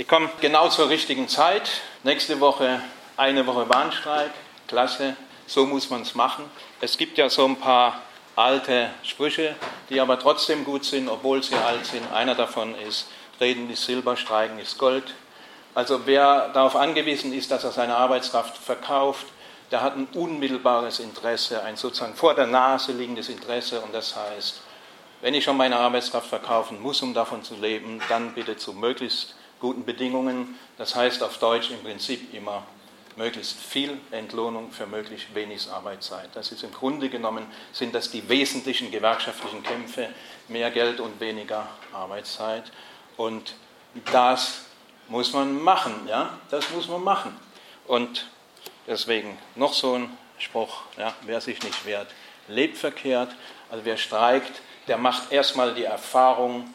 Ich komme genau zur richtigen Zeit. Nächste Woche eine Woche Warnstreik. Klasse, so muss man es machen. Es gibt ja so ein paar alte Sprüche, die aber trotzdem gut sind, obwohl sie alt sind. Einer davon ist, reden ist Silber, streiken ist Gold. Also wer darauf angewiesen ist, dass er seine Arbeitskraft verkauft, der hat ein unmittelbares Interesse, ein sozusagen vor der Nase liegendes Interesse. Und das heißt, wenn ich schon meine Arbeitskraft verkaufen muss, um davon zu leben, dann bitte zu möglichst guten Bedingungen. Das heißt auf Deutsch im Prinzip immer möglichst viel Entlohnung für möglichst wenig Arbeitszeit. Das ist im Grunde genommen, sind das die wesentlichen gewerkschaftlichen Kämpfe, mehr Geld und weniger Arbeitszeit. Und das muss man machen, ja, das muss man machen. Und deswegen noch so ein Spruch, ja, wer sich nicht wehrt, lebt verkehrt. Also wer streikt, der macht erstmal die Erfahrung,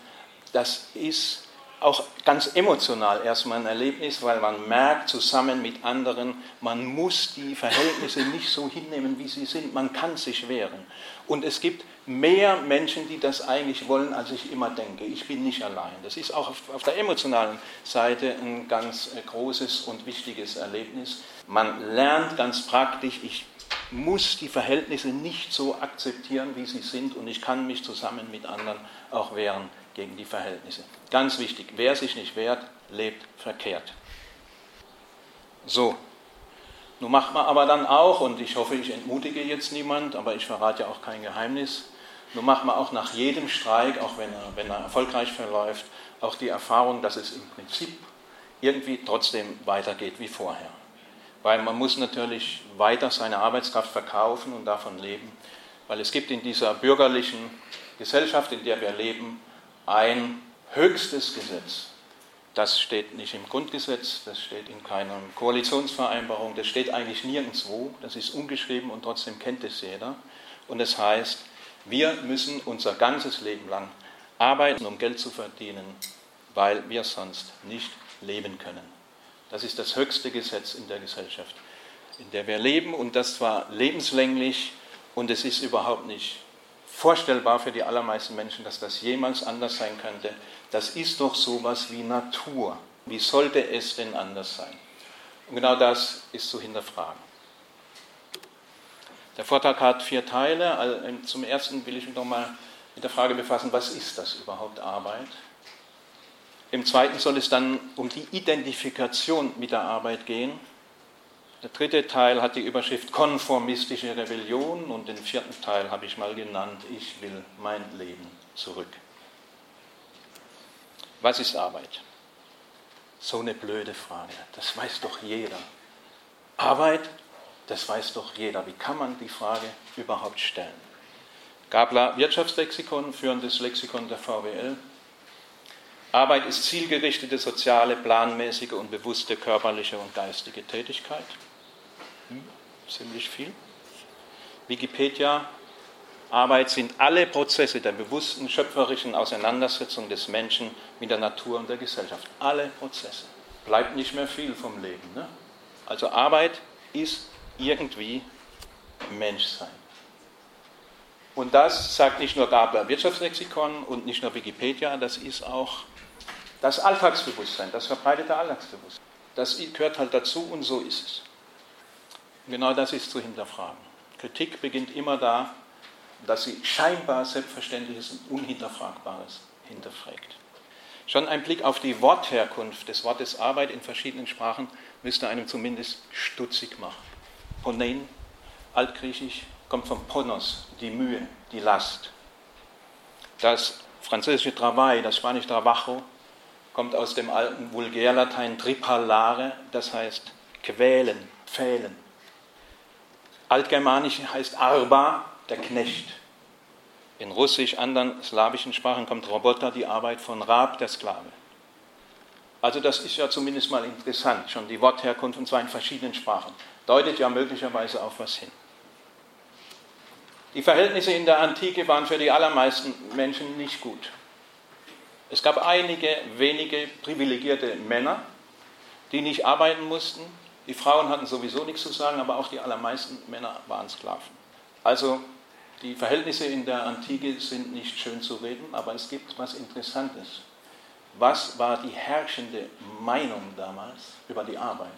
das ist auch ganz emotional erstmal ein Erlebnis, weil man merkt zusammen mit anderen, man muss die Verhältnisse nicht so hinnehmen, wie sie sind. Man kann sich wehren. Und es gibt mehr Menschen, die das eigentlich wollen, als ich immer denke. Ich bin nicht allein. Das ist auch auf, der emotionalen Seite ein ganz äh, großes und wichtiges Erlebnis. Man lernt ganz praktisch, ich muss die Verhältnisse nicht so akzeptieren, wie sie sind und ich kann mich zusammen mit anderen auch wehren gegen die Verhältnisse. Ganz wichtig, wer sich nicht wehrt, lebt verkehrt. So, nun macht man aber dann auch, und ich hoffe, ich entmutige jetzt niemand, aber ich verrate ja auch kein Geheimnis, nun macht man auch nach jedem Streik, auch wenn er, wenn er erfolgreich verläuft, auch die Erfahrung, dass es im Prinzip irgendwie trotzdem weitergeht wie vorher. Weil man muss natürlich weiter seine Arbeitskraft verkaufen und davon leben, weil es gibt in dieser bürgerlichen Gesellschaft, in der wir leben, ein höchstes Gesetz. Das steht nicht im Grundgesetz, das steht in keiner Koalitionsvereinbarung, das steht eigentlich nirgendwo, das ist ungeschrieben und trotzdem kennt es jeder. Und es das heißt, wir müssen unser ganzes Leben lang arbeiten, um Geld zu verdienen, weil wir sonst nicht leben können. Das ist das höchste Gesetz in der Gesellschaft, in der wir leben und das zwar lebenslänglich und es ist überhaupt nicht vorstellbar für die allermeisten Menschen, dass das jemals anders sein könnte. Das ist doch sowas wie Natur. Wie sollte es denn anders sein? Und genau das ist zu hinterfragen. Der Vortrag hat vier Teile. Ähm, zum ersten will ich mich nochmal mit der Frage befassen, was ist das überhaupt Arbeit? Im zweiten soll es dann um die Identifikation mit der Arbeit gehen. Der dritte Teil hat die Überschrift Konformistische Rebellion und den vierten Teil habe ich mal genannt, ich will mein Leben zurück. Was ist Arbeit? So eine blöde Frage, das weiß doch jeder. Arbeit, das weiß doch jeder. Wie kann man die Frage überhaupt stellen? Gabler Wirtschaftslexikon, führendes Lexikon der VWL. Arbeit ist zielgerichtete, soziale, planmäßige und bewusste körperliche und geistige Tätigkeit ziemlich viel. Wikipedia, Arbeit sind alle Prozesse der bewussten schöpferischen Auseinandersetzung des Menschen mit der Natur und der Gesellschaft. Alle Prozesse. Bleibt nicht mehr viel vom Leben. Ne? Also Arbeit ist irgendwie Menschsein. Und das sagt nicht nur Gabler Wirtschaftslexikon und nicht nur Wikipedia, das ist auch das Alltagsbewusstsein, das verbreitete Alltagsbewusstsein. Das gehört halt dazu und so ist es. Genau das ist zu hinterfragen. Kritik beginnt immer da, dass sie scheinbar Selbstverständliches und Unhinterfragbares hinterfragt. Schon ein Blick auf die Wortherkunft des Wortes Arbeit in verschiedenen Sprachen müsste einem zumindest stutzig machen. Ponein, altgriechisch, kommt vom Ponos, die Mühe, die Last. Das französische Travail, das spanische Trabajo, kommt aus dem alten Vulgärlatein tripalare, das heißt quälen, pfählen. Altgermanisch heißt Arba, der Knecht. In Russisch, anderen slawischen Sprachen kommt Roboter, die Arbeit von Rab, der Sklave. Also das ist ja zumindest mal interessant, schon die Wortherkunft und zwar in verschiedenen Sprachen. Deutet ja möglicherweise auf was hin. Die Verhältnisse in der Antike waren für die allermeisten Menschen nicht gut. Es gab einige wenige privilegierte Männer, die nicht arbeiten mussten, die Frauen hatten sowieso nichts zu sagen, aber auch die allermeisten Männer waren Sklaven. Also die Verhältnisse in der Antike sind nicht schön zu reden, aber es gibt was Interessantes. was war die herrschende Meinung damals über die Arbeit?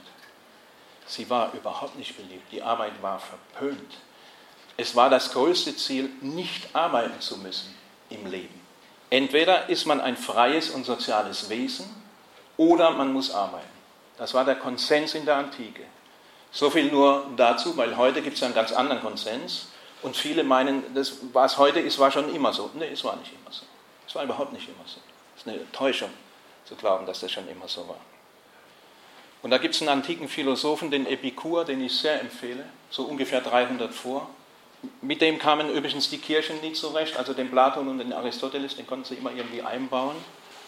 Sie war überhaupt nicht beliebt. Die Arbeit war verpönt. Es war das größte Ziel, nicht arbeiten zu müssen im Leben. Entweder ist man ein freies und soziales Wesen oder man muss arbeiten. Das war der Konsens in der Antike. So viel nur dazu, weil heute gibt es einen ganz anderen Konsens und viele meinen, das, was heute ist, war schon immer so. Nee, es war nicht immer so. Es war überhaupt nicht immer so. Es ist eine Täuschung zu glauben, dass das schon immer so war. Und da gibt es einen antiken Philosophen, den Epikur, den ich sehr empfehle, so ungefähr 300 vor. Mit dem kamen übrigens die Kirchen nie zurecht, also den Platon und den Aristoteles, den konnten sie immer irgendwie einbauen.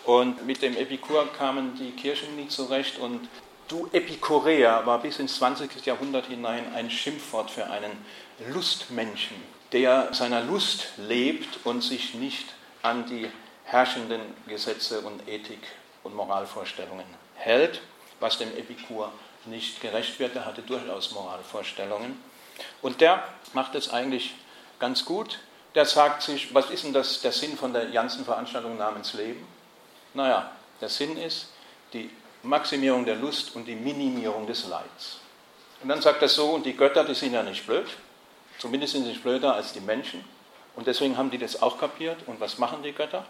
Und mit dem Epikur kamen die Kirchen nie zurecht. Und du Epikureer war bis ins 20. Jahrhundert hinein ein Schimpfwort für einen Lustmenschen, der seiner Lust lebt und sich nicht an die herrschenden Gesetze und Ethik und Moralvorstellungen hält, was dem Epikur nicht gerecht wird. Er hatte durchaus Moralvorstellungen. Und der macht es eigentlich ganz gut. Der sagt sich, was ist denn das, der Sinn von der ganzen Veranstaltung namens Leben? Naja, der Sinn ist die Maximierung der Lust und die Minimierung des Leids. Und dann sagt er so, und die Götter, die sind ja nicht blöd, zumindest sind sie nicht blöder als die Menschen. Und deswegen haben die das auch kapiert. Und was machen die Götter?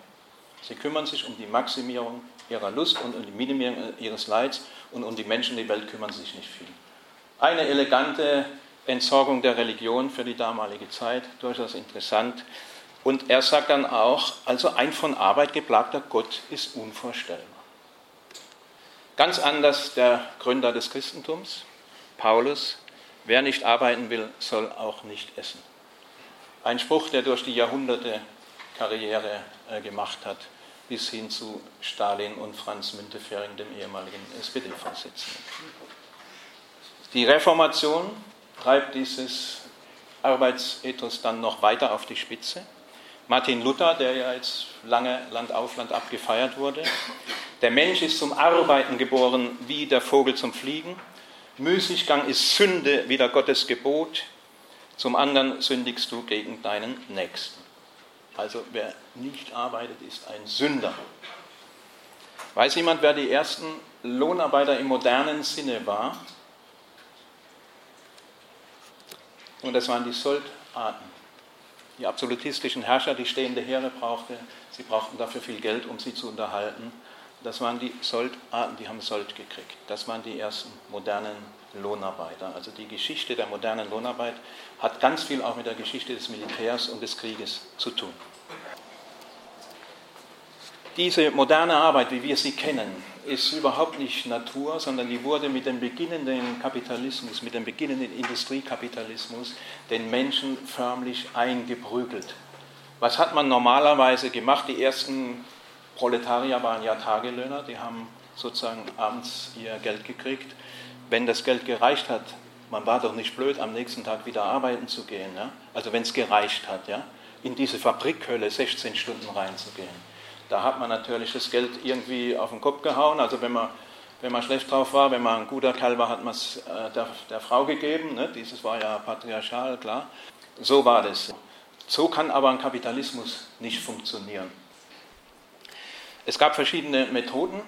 Sie kümmern sich um die Maximierung ihrer Lust und um die Minimierung ihres Leids und um die Menschen in der Welt kümmern sie sich nicht viel. Eine elegante Entsorgung der Religion für die damalige Zeit, durchaus interessant. Und er sagt dann auch, also ein von Arbeit geplagter Gott ist unvorstellbar. Ganz anders der Gründer des Christentums, Paulus, wer nicht arbeiten will, soll auch nicht essen. Ein Spruch, der durch die Jahrhunderte Karriere äh, gemacht hat, bis hin zu Stalin und Franz Müntefering, dem ehemaligen SPD-Vorsitzenden. Die Reformation treibt dieses Arbeitsethos dann noch weiter auf die Spitze. Martin Luther, der ja jetzt lange Land auf Land ab gefeiert wurde, der Mensch ist zum Arbeiten geboren wie der Vogel zum Fliegen. Müßiggang ist Sünde wie der Gottes Gebot. Zum anderen sündigst du gegen deinen Nächsten. Also wer nicht arbeitet, ist ein Sünder. Weiß jemand, wer die ersten Lohnarbeiter im modernen Sinne war? Und das waren die Soldaten. Die absolutistischen Herrscher, die stehende Heere brauchte. Sie brauchten dafür viel Geld, um sie zu unterhalten. Das waren die Soldaten, die haben Sold gekriegt. Das waren die ersten modernen Lohnarbeiter. Also die Geschichte der modernen Lohnarbeit hat ganz viel auch mit der Geschichte des Militärs und des Krieges zu tun. Diese moderne Arbeit, wie wir sie kennen, ist überhaupt nicht Natur, sondern die wurde mit dem beginnenden Kapitalismus, mit dem beginnenden Industriekapitalismus den Menschen förmlich eingeprügelt. Was hat man normalerweise gemacht? Die ersten Proletarier waren ja Tagelöhner, die haben sozusagen abends ihr Geld gekriegt. Wenn das Geld gereicht hat, man war doch nicht blöd, am nächsten Tag wieder arbeiten zu gehen. Ja? Also wenn es gereicht hat, ja? in diese Fabrikhölle 16 Stunden reinzugehen. Da hat man natürlich das Geld irgendwie auf den Kopf gehauen. Also wenn man, wenn man schlecht drauf war, wenn man ein guter Kerl war, hat man es äh, der, der, Frau gegeben. Ne? Dieses war ja patriarchal, klar. So war das. So kann aber ein Kapitalismus nicht funktionieren. Es gab verschiedene Methoden,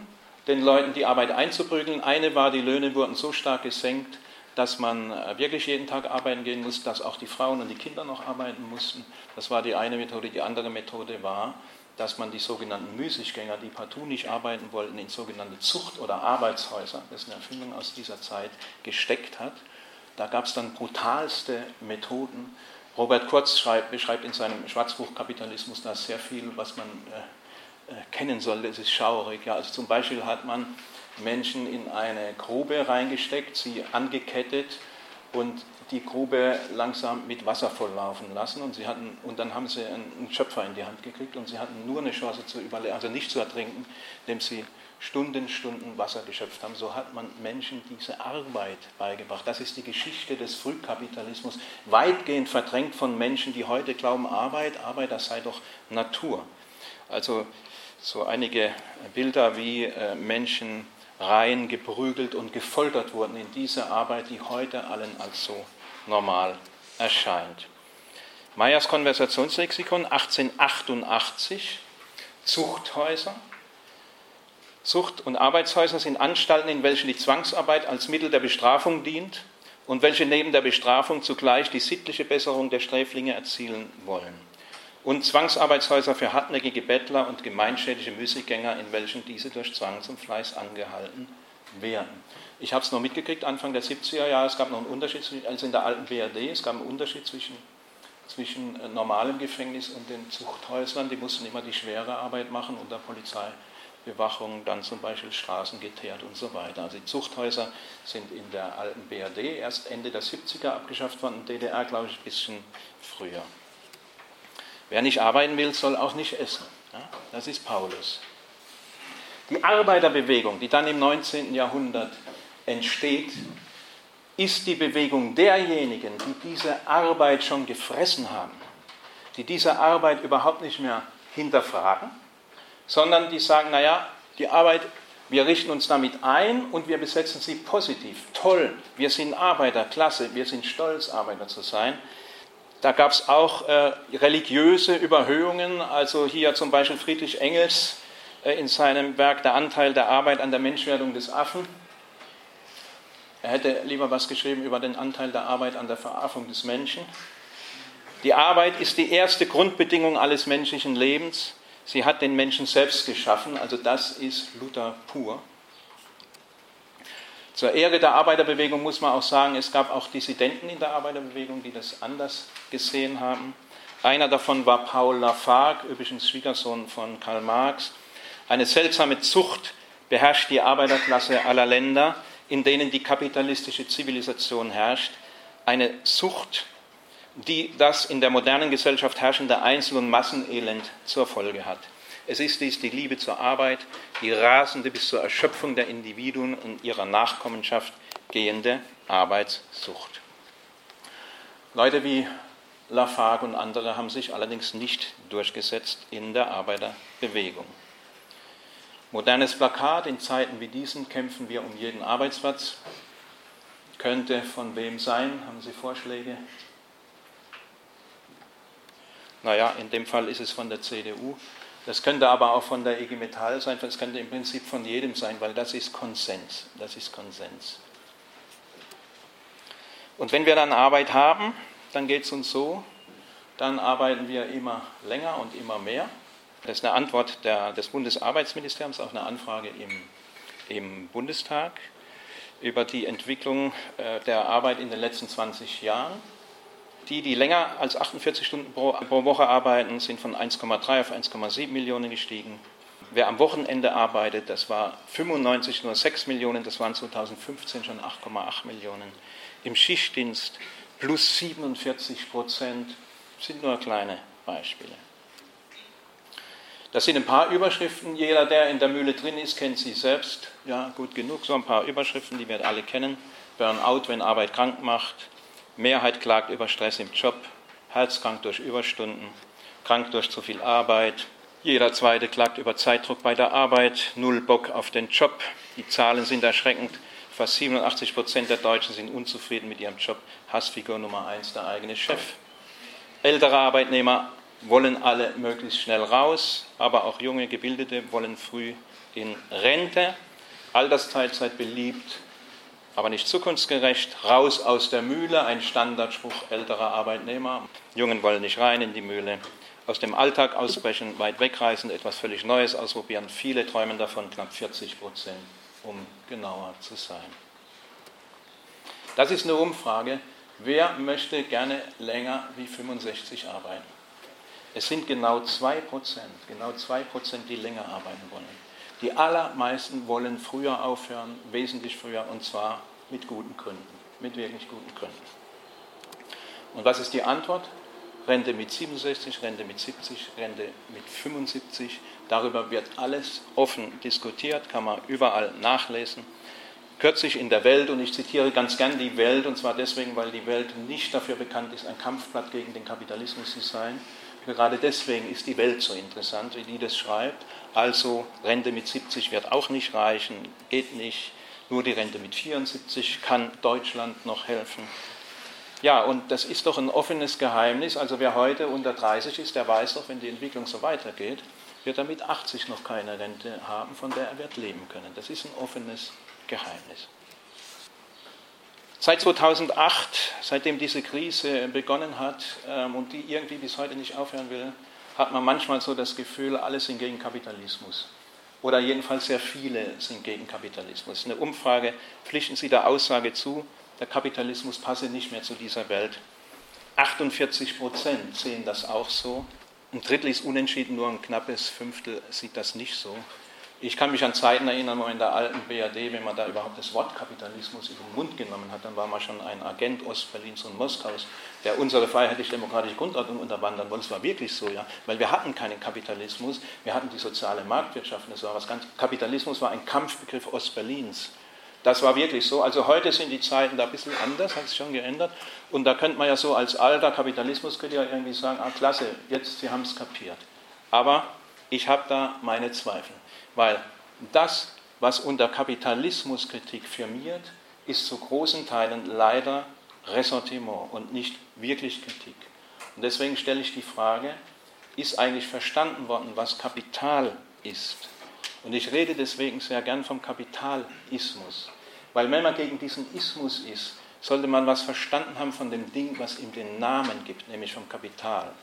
den Leuten die Arbeit einzuprügeln. Eine war, die Löhne wurden so stark gesenkt, dass man äh, wirklich jeden Tag arbeiten gehen musste, dass auch die Frauen und die Kinder noch arbeiten mussten. Das war die eine Methode. Die andere Methode war, dass man die sogenannten Müßiggänger, die partout nicht arbeiten wollten, in sogenannte Zucht- oder Arbeitshäuser, das ist eine Erfindung aus dieser Zeit, gesteckt hat. Da gab es dann brutalste Methoden. Robert Kurz schreibt, beschreibt in seinem Schwarzbuch Kapitalismus da sehr viel, was man äh, äh, kennen sollte. Es ist schaurig. Ja, also zum Beispiel hat man Menschen in eine Grube reingesteckt, sie angekettet und die Grube langsam mit Wasser volllaufen lassen und, sie hatten, und dann haben sie einen Schöpfer in die Hand gekriegt und sie hatten nur eine Chance zu überleben, also nicht zu ertrinken, indem sie Stunden, Stunden Wasser geschöpft haben. So hat man Menschen diese Arbeit beigebracht. Das ist die Geschichte des Frühkapitalismus, weitgehend verdrängt von Menschen, die heute glauben, Arbeit, Arbeit, das sei doch Natur. Also so einige Bilder, wie äh, Menschen rein geprügelt und gefoltert wurden in dieser Arbeit, die heute allen als so normal erscheint. Meyers Konversationslexikon 1888, Zuchthäuser. Zucht- und Arbeitshäuser sind Anstalten, in welchen die Zwangsarbeit als Mittel der Bestrafung dient und welche neben der Bestrafung zugleich die sittliche Besserung der Sträflinge erzielen wollen. Und Zwangsarbeitshäuser für hartnäckige Bettler und gemeinschädliche Müßiggänger, in welchen diese durch Zwang zum Fleiß angehalten werden. Ich habe es noch mitgekriegt, Anfang der 70er Jahre, es gab noch einen Unterschied, also in der alten BRD, es gab einen Unterschied zwischen, zwischen äh, normalem Gefängnis und den Zuchthäusern. Die mussten immer die schwere Arbeit machen unter Polizeibewachung, dann zum Beispiel Straßen geteert und so weiter. Also die Zuchthäuser sind in der alten BRD erst Ende der 70er abgeschafft worden, DDR glaube ich ein bisschen früher. Wer nicht arbeiten will, soll auch nicht essen. Ja, das ist Paulus. Die Arbeiterbewegung, die dann im 19. Jahrhundert entsteht, ist die Bewegung derjenigen, die diese Arbeit schon gefressen haben, die diese Arbeit überhaupt nicht mehr hinterfragen, sondern die sagen, naja, die Arbeit, wir richten uns damit ein und wir besetzen sie positiv. Toll, wir sind Arbeiter, klasse, wir sind stolz, Arbeiter zu sein. Da gab es auch äh, religiöse Überhöhungen, also hier zum Beispiel Friedrich Engels äh, in seinem Werk Der Anteil der Arbeit an der Menschwerdung des Affen er hätte lieber was geschrieben über den Anteil der Arbeit an der Veraffung des Menschen. Die Arbeit ist die erste Grundbedingung alles menschlichen Lebens. Sie hat den Menschen selbst geschaffen, also das ist Luther pur. Zur Ehre der Arbeiterbewegung muss man auch sagen, es gab auch Dissidenten in der Arbeiterbewegung, die das anders gesehen haben. Einer davon war Paul Lafargue, übrigens Schwiegersohn von Karl Marx. Eine seltsame Zucht beherrscht die Arbeiterklasse aller Länder in denen die kapitalistische Zivilisation herrscht, eine Sucht, die das in der modernen Gesellschaft herrschende Einzel- und Massenelend zur Folge hat. Es ist dies die Liebe zur Arbeit, die rasende bis zur Erschöpfung der Individuen und ihrer Nachkommenschaft gehende Arbeitssucht. Leute wie Lafargue und andere haben sich allerdings nicht durchgesetzt in der Arbeiterbewegung. Modernes Plakat, in Zeiten wie diesen kämpfen wir um jeden Arbeitsplatz. Könnte von wem sein? Haben Sie Vorschläge? Naja, in dem Fall ist es von der CDU. Das könnte aber auch von der IG Metall sein. Das könnte im Prinzip von jedem sein, weil das ist Konsens. Das ist Konsens. Und wenn wir dann Arbeit haben, dann geht es uns so, dann arbeiten wir immer länger und immer mehr. Das ist eine Antwort der, des Bundesarbeitsministeriums auf eine Anfrage im, im Bundestag über die Entwicklung äh, der Arbeit in den letzten 20 Jahren. Die, die länger als 48 Stunden pro, pro Woche arbeiten, sind von 1,3 auf 1,7 Millionen gestiegen. Wer am Wochenende arbeitet, das war 95 nur 6 Millionen, das waren 2015 schon 8,8 Millionen. Im Schichtdienst plus 47 Prozent, sind nur kleine Beispiele. Das sind ein paar Überschriften. Jeder, der in der Mühle drin ist, kennt sie selbst. Ja, gut genug. So ein paar Überschriften, die wir alle kennen. Burnout, wenn Arbeit krank macht. Mehrheit klagt über Stress im Job. Herzkrank durch Überstunden. Krank durch zu viel Arbeit. Jeder Zweite klagt über Zeitdruck bei der Arbeit. Null Bock auf den Job. Die Zahlen sind erschreckend. Fast 87 Prozent der Deutschen sind unzufrieden mit ihrem Job. Hassfigur Nummer eins, der eigene Chef. Ältere Arbeitnehmer wollen alle möglichst schnell raus, aber auch junge Gebildete wollen früh in Rente. Altersteilzeit beliebt, aber nicht zukunftsgerecht. Raus aus der Mühle, ein Standardspruch älterer Arbeitnehmer. Jungen wollen nicht rein in die Mühle. Aus dem Alltag ausbrechen, weit wegreisen, etwas völlig Neues ausprobieren. Viele träumen davon, knapp 40 Prozent, um genauer zu sein. Das ist eine Umfrage. Wer möchte gerne länger wie 65 arbeiten? Es sind genau 2%, genau 2%, die länger arbeiten wollen. Die allermeisten wollen früher aufhören, wesentlich früher, und zwar mit guten Gründen, mit wirklich guten Gründen. Und was ist die Antwort? Rente mit 67, Rente mit 70, Rente mit 75. Darüber wird alles offen diskutiert, kann man überall nachlesen. Kürzlich in der Welt, und ich zitiere ganz gern die Welt, und zwar deswegen, weil die Welt nicht dafür bekannt ist, ein Kampfblatt gegen den Kapitalismus zu sein, Gerade deswegen ist die Welt so interessant, wie die das schreibt. Also Rente mit 70 wird auch nicht reichen, geht nicht. Nur die Rente mit 74 kann Deutschland noch helfen. Ja, und das ist doch ein offenes Geheimnis. Also wer heute unter 30 ist, der weiß doch, wenn die Entwicklung so weitergeht, wird er mit 80 noch keine Rente haben, von der er wird leben können. Das ist ein offenes Geheimnis. Seit 2008, seitdem diese Krise begonnen hat ähm, und die irgendwie bis heute nicht aufhören will, hat man manchmal so das Gefühl, alle sind gegen Kapitalismus. Oder jedenfalls sehr viele sind gegen Kapitalismus. Eine Umfrage pflichten Sie der Aussage zu, der Kapitalismus passe nicht mehr zu dieser Welt. 48 Prozent sehen das auch so. Ein Drittel ist unentschieden, nur ein knappes Fünftel sieht das nicht so. Ich kann mich an Zeiten erinnern, wo in der alten BRD, wenn man da überhaupt das Wort Kapitalismus in den Mund genommen hat, dann war man schon ein Agent Ostberlins und Moskaus, der unsere freiheitlich-demokratische Grundordnung unterwandern wollte. Es war wirklich so, ja, weil wir hatten keinen Kapitalismus, wir hatten die soziale Marktwirtschaft. Das war was ganz, Kapitalismus war ein Kampfbegriff Ostberlins. Das war wirklich so. Also heute sind die Zeiten da ein bisschen anders, hat sich schon geändert. Und da könnte man ja so als alter Kapitalismuskritiker irgendwie sagen, ah klasse, jetzt, Sie haben es kapiert. Aber ich habe da meine Zweifel. Weil das, was unter Kapitalismuskritik firmiert, ist zu großen Teilen leider Ressentiment und nicht wirklich Kritik. Und deswegen stelle ich die Frage, ist eigentlich verstanden worden, was Kapital ist? Und ich rede deswegen sehr gern vom Kapitalismus. Weil wenn man gegen diesen Ismus ist, sollte man was verstanden haben von dem Ding, was ihm den Namen gibt, nämlich vom Kapital.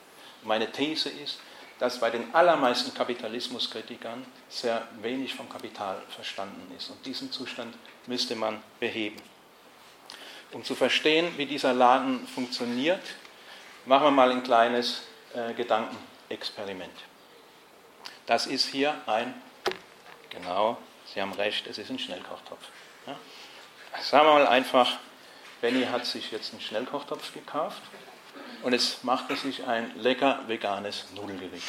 Meine These ist, dass bei den allermeisten Kapitalismuskritikern sehr wenig vom Kapital verstanden ist. Und diesen Zustand müsste man beheben. Um zu verstehen, wie dieser Laden funktioniert, machen wir mal ein kleines äh, Gedankenexperiment. Das ist hier ein, genau, Sie haben recht, es ist ein Schnellkochtopf. Ja? Sagen wir mal einfach, Benny hat sich jetzt einen Schnellkochtopf gekauft und jetzt macht er sich ein lecker veganes Nudelgericht.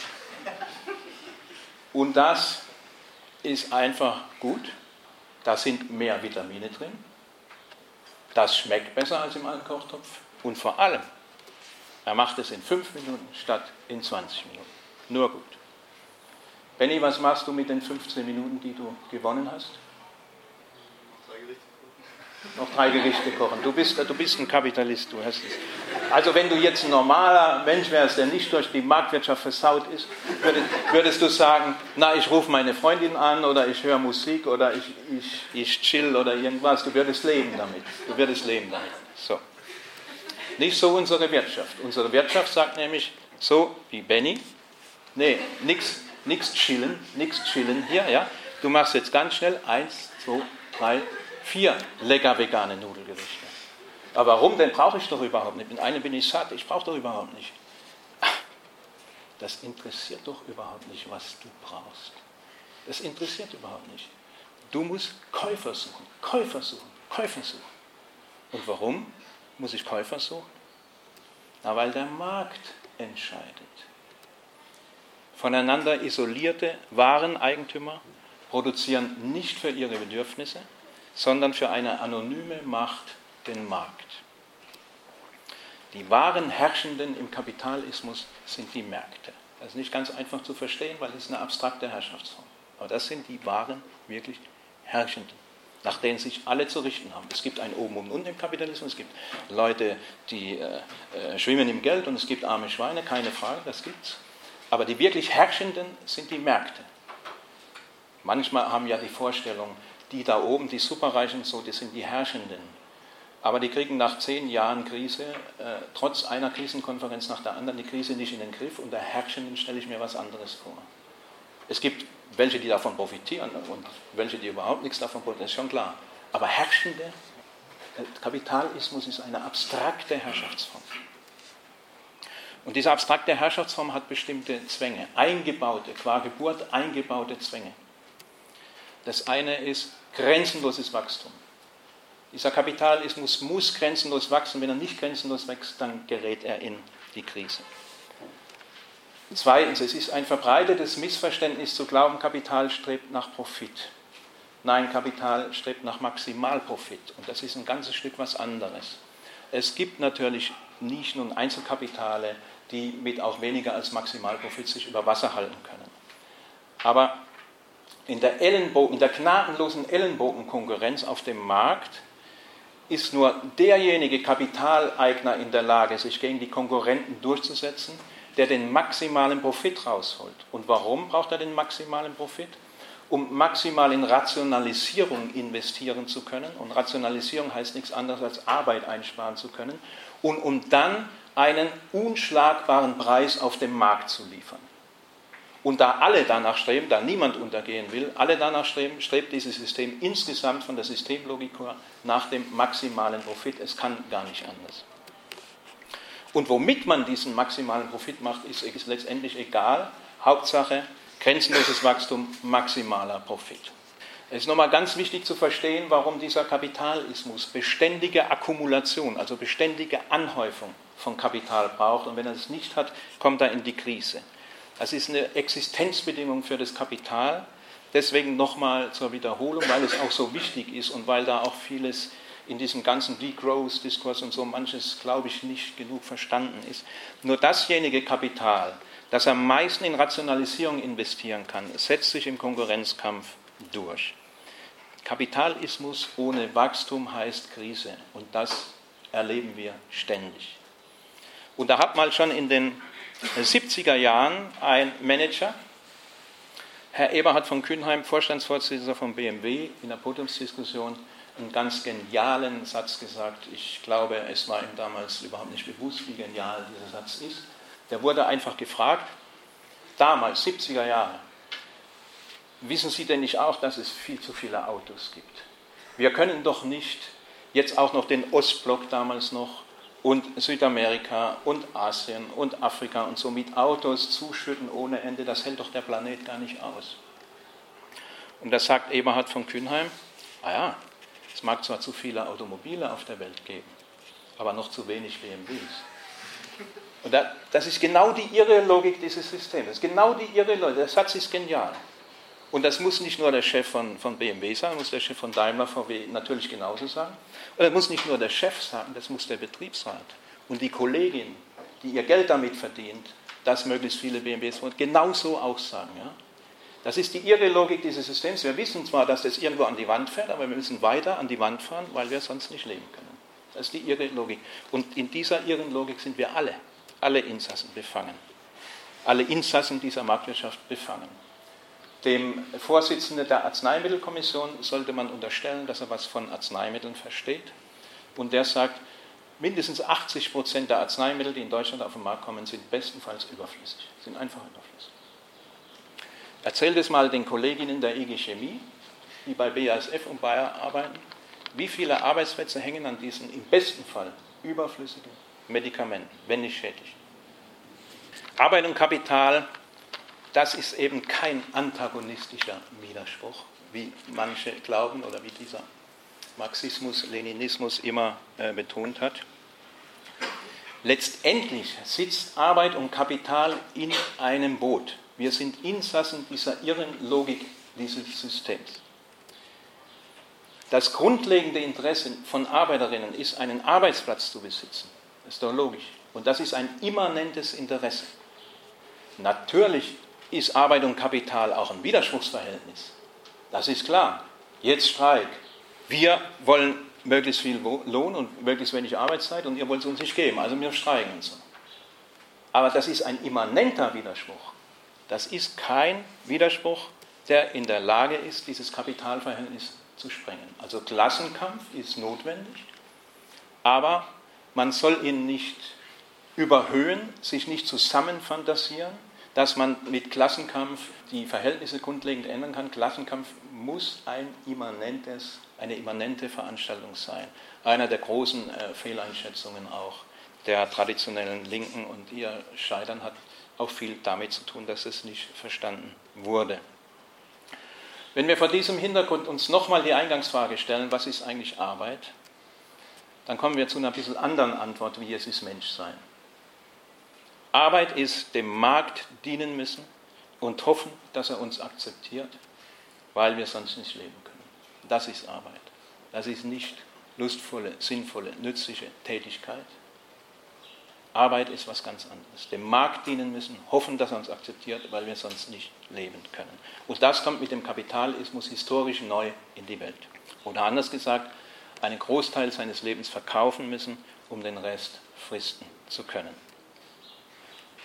Und das ist einfach gut. Da sind mehr Vitamine drin. Das schmeckt besser als im alten Kochtopf. Und vor allem, er macht es in 5 Minuten statt in 20 Minuten. Nur gut. Benny, was machst du mit den 15 Minuten, die du gewonnen hast? Noch drei Gerichte kochen. Du bist, du bist ein Kapitalist, du hast es. Also wenn du jetzt ein normaler Mensch wärst, der nicht durch die Marktwirtschaft versaut ist, würdest, würdest du sagen, na, ich rufe meine Freundin an oder ich höre Musik oder ich, ich, ich chill oder irgendwas. Du würdest leben damit. Du würdest leben damit. So. Nicht so unsere Wirtschaft. Unsere Wirtschaft sagt nämlich, so wie Benny, nee, nichts chillen, nichts chillen hier, ja. Du machst jetzt ganz schnell eins, zwei, drei, vier lecker vegane Nudelgerichte. Aber warum denn brauche ich doch überhaupt nicht? Mit einem bin ich satt, ich brauche doch überhaupt nicht. Das interessiert doch überhaupt nicht, was du brauchst. Das interessiert überhaupt nicht. Du musst Käufer suchen, Käufer suchen, Käufer suchen. Und warum muss ich Käufer suchen? Na, weil der Markt entscheidet. Voneinander isolierte Wareneigentümer produzieren nicht für ihre Bedürfnisse, sondern für eine anonyme Macht den Markt. Die wahren Herrschenden im Kapitalismus sind die Märkte. Das ist nicht ganz einfach zu verstehen, weil es eine abstrakte Herrschaftsform. Aber das sind die wahren, wirklich Herrschenden, nach denen sich alle zu richten haben. Es gibt ein Oben und Unten im Kapitalismus, es gibt Leute, die äh, äh, schwimmen im Geld und es gibt arme Schweine, keine Frage, das gibt's. Aber die wirklich Herrschenden sind die Märkte. Manchmal haben ja die Vorstellung, die da oben, die Superreichen, so, die sind die Herrschenden. Aber die kriegen nach zehn Jahren Krise, äh, trotz einer Krisenkonferenz nach der anderen, die Krise nicht in den Griff. Und der Herrschenden stelle ich mir was anderes vor. Es gibt welche, die davon profitieren und welche, die überhaupt nichts davon profitieren, das ist schon klar. Aber Herrschende, äh, Kapitalismus ist eine abstrakte Herrschaftsform. Und diese abstrakte Herrschaftsform hat bestimmte Zwänge, eingebaute, qua Geburt eingebaute Zwänge. Das eine ist grenzenloses Wachstum. Dieser Kapitalismus muss grenzenlos wachsen. Wenn er nicht grenzenlos wächst, dann gerät er in die Krise. Zweitens, es ist ein verbreitetes Missverständnis zu glauben, Kapital strebt nach Profit. Nein, Kapital strebt nach Maximalprofit. Und das ist ein ganzes Stück was anderes. Es gibt natürlich Nischen und Einzelkapitale, die mit auch weniger als Maximalprofit sich über Wasser halten können. Aber in der, in der gnadenlosen Ellenbogenkonkurrenz auf dem Markt ist nur derjenige Kapitaleigner in der Lage, sich gegen die Konkurrenten durchzusetzen, der den maximalen Profit rausholt. Und warum braucht er den maximalen Profit? Um maximal in Rationalisierung investieren zu können. Und Rationalisierung heißt nichts anderes als Arbeit einsparen zu können. Und um dann einen unschlagbaren Preis auf dem Markt zu liefern. Und da alle danach streben, da niemand untergehen will, alle danach streben, strebt dieses System insgesamt von der Systemlogik nach dem maximalen Profit. Es kann gar nicht anders. Und womit man diesen maximalen Profit macht, ist, ist letztendlich egal. Hauptsache grenzenloses Wachstum, maximaler Profit. Es ist nochmal ganz wichtig zu verstehen, warum dieser Kapitalismus beständige Akkumulation, also beständige Anhäufung von Kapital braucht. Und wenn er es nicht hat, kommt er in die Krise. Das ist eine Existenzbedingung für das Kapital. Deswegen nochmal zur Wiederholung, weil es auch so wichtig ist und weil da auch vieles in diesem ganzen Degrowth-Diskurs und so manches, glaube ich, nicht genug verstanden ist. Nur dasjenige Kapital, das am meisten in Rationalisierung investieren kann, setzt sich im Konkurrenzkampf durch. Kapitalismus ohne Wachstum heißt Krise und das erleben wir ständig. Und da hat mal schon in den 70er Jahren ein Manager, Herr Eberhard von Kühnheim, Vorstandsvorsitzender von BMW, in der Podiumsdiskussion einen ganz genialen Satz gesagt. Ich glaube, es war ihm damals überhaupt nicht bewusst, wie genial dieser Satz ist. Der wurde einfach gefragt, damals, 70er Jahre, wissen Sie denn nicht auch, dass es viel zu viele Autos gibt? Wir können doch nicht jetzt auch noch den Ostblock damals noch und Südamerika und Asien und Afrika und so mit Autos zuschütten ohne Ende, das hält doch der Planet gar nicht aus. Und da sagt Eberhard von Kühnheim, ah ja, es mag zwar zu viele Automobile auf der Welt geben, aber noch zu wenig BMWs. Und das ist genau die irre Logik dieses Systems. Das ist genau die irre Logik. Der Satz ist genial. Und das muss nicht nur der Chef von, von BMW sagen, muss der Chef von Daimler VW natürlich genauso sagen. Und das muss nicht nur der Chef sagen, das muss der Betriebsrat und die Kollegin, die ihr Geld damit verdient, dass möglichst viele BMWs genauso auch sagen. Ja? Das ist die irre Logik dieses Systems. Wir wissen zwar, dass das irgendwo an die Wand fährt, aber wir müssen weiter an die Wand fahren, weil wir sonst nicht leben können. Das ist die irre Logik. Und in dieser irren Logik sind wir alle, alle Insassen befangen. Alle Insassen dieser Marktwirtschaft befangen. Dem Vorsitzenden der Arzneimittelkommission sollte man unterstellen, dass er was von Arzneimitteln versteht. Und der sagt, mindestens 80 Prozent der Arzneimittel, die in Deutschland auf den Markt kommen, sind bestenfalls überflüssig, sind einfach überflüssig. Erzählt es mal den Kolleginnen der IG Chemie, die bei BASF und Bayer arbeiten, wie viele Arbeitsplätze hängen an diesen im besten Fall überflüssigen Medikamenten, wenn nicht schädlich. Arbeit und Kapital, das ist eben kein antagonistischer Widerspruch, wie manche glauben oder wie dieser Marxismus, Leninismus immer äh, betont hat. Letztendlich sitzt Arbeit und Kapital in einem Boot. Wir sind Insassen dieser irren Logik dieses Systems. Das grundlegende Interesse von Arbeiterinnen ist, einen Arbeitsplatz zu besitzen. Das ist doch logisch. Und das ist ein immanentes Interesse. Natürlich ist Arbeit und Kapital auch ein Widerspruchsverhältnis. Das ist klar. Jetzt Streik. Wir wollen möglichst viel Lohn und möglichst wenig Arbeitszeit und ihr wollt es uns nicht geben. Also wir streiken und so. Aber das ist ein immanenter Widerspruch. Das ist kein Widerspruch, der in der Lage ist, dieses Kapitalverhältnis zu sprengen. Also Klassenkampf ist notwendig, aber man soll ihn nicht überhöhen, sich nicht zusammenfantasieren, dass man mit Klassenkampf die Verhältnisse grundlegend ändern kann. Klassenkampf muss ein immanentes, eine immanente Veranstaltung sein. Einer der großen äh, Fehleinschätzungen auch der traditionellen Linken und ihr Scheitern hat auch viel damit zu tun, dass es nicht verstanden wurde. Wenn wir vor diesem Hintergrund uns nochmal die Eingangsfrage stellen, was ist eigentlich Arbeit, dann kommen wir zu einer bisschen anderen Antwort, wie es ist Menschsein. Arbeit ist dem Markt dienen müssen und hoffen, dass er uns akzeptiert, weil wir sonst nicht leben können. Das ist Arbeit. Das ist nicht lustvolle, sinnvolle, nützliche Tätigkeit, Arbeit ist was ganz anderes. Dem Markt dienen müssen, hoffen, dass er uns akzeptiert, weil wir sonst nicht leben können. Und das kommt mit dem Kapitalismus historisch neu in die Welt. Oder anders gesagt, einen Großteil seines Lebens verkaufen müssen, um den Rest fristen zu können.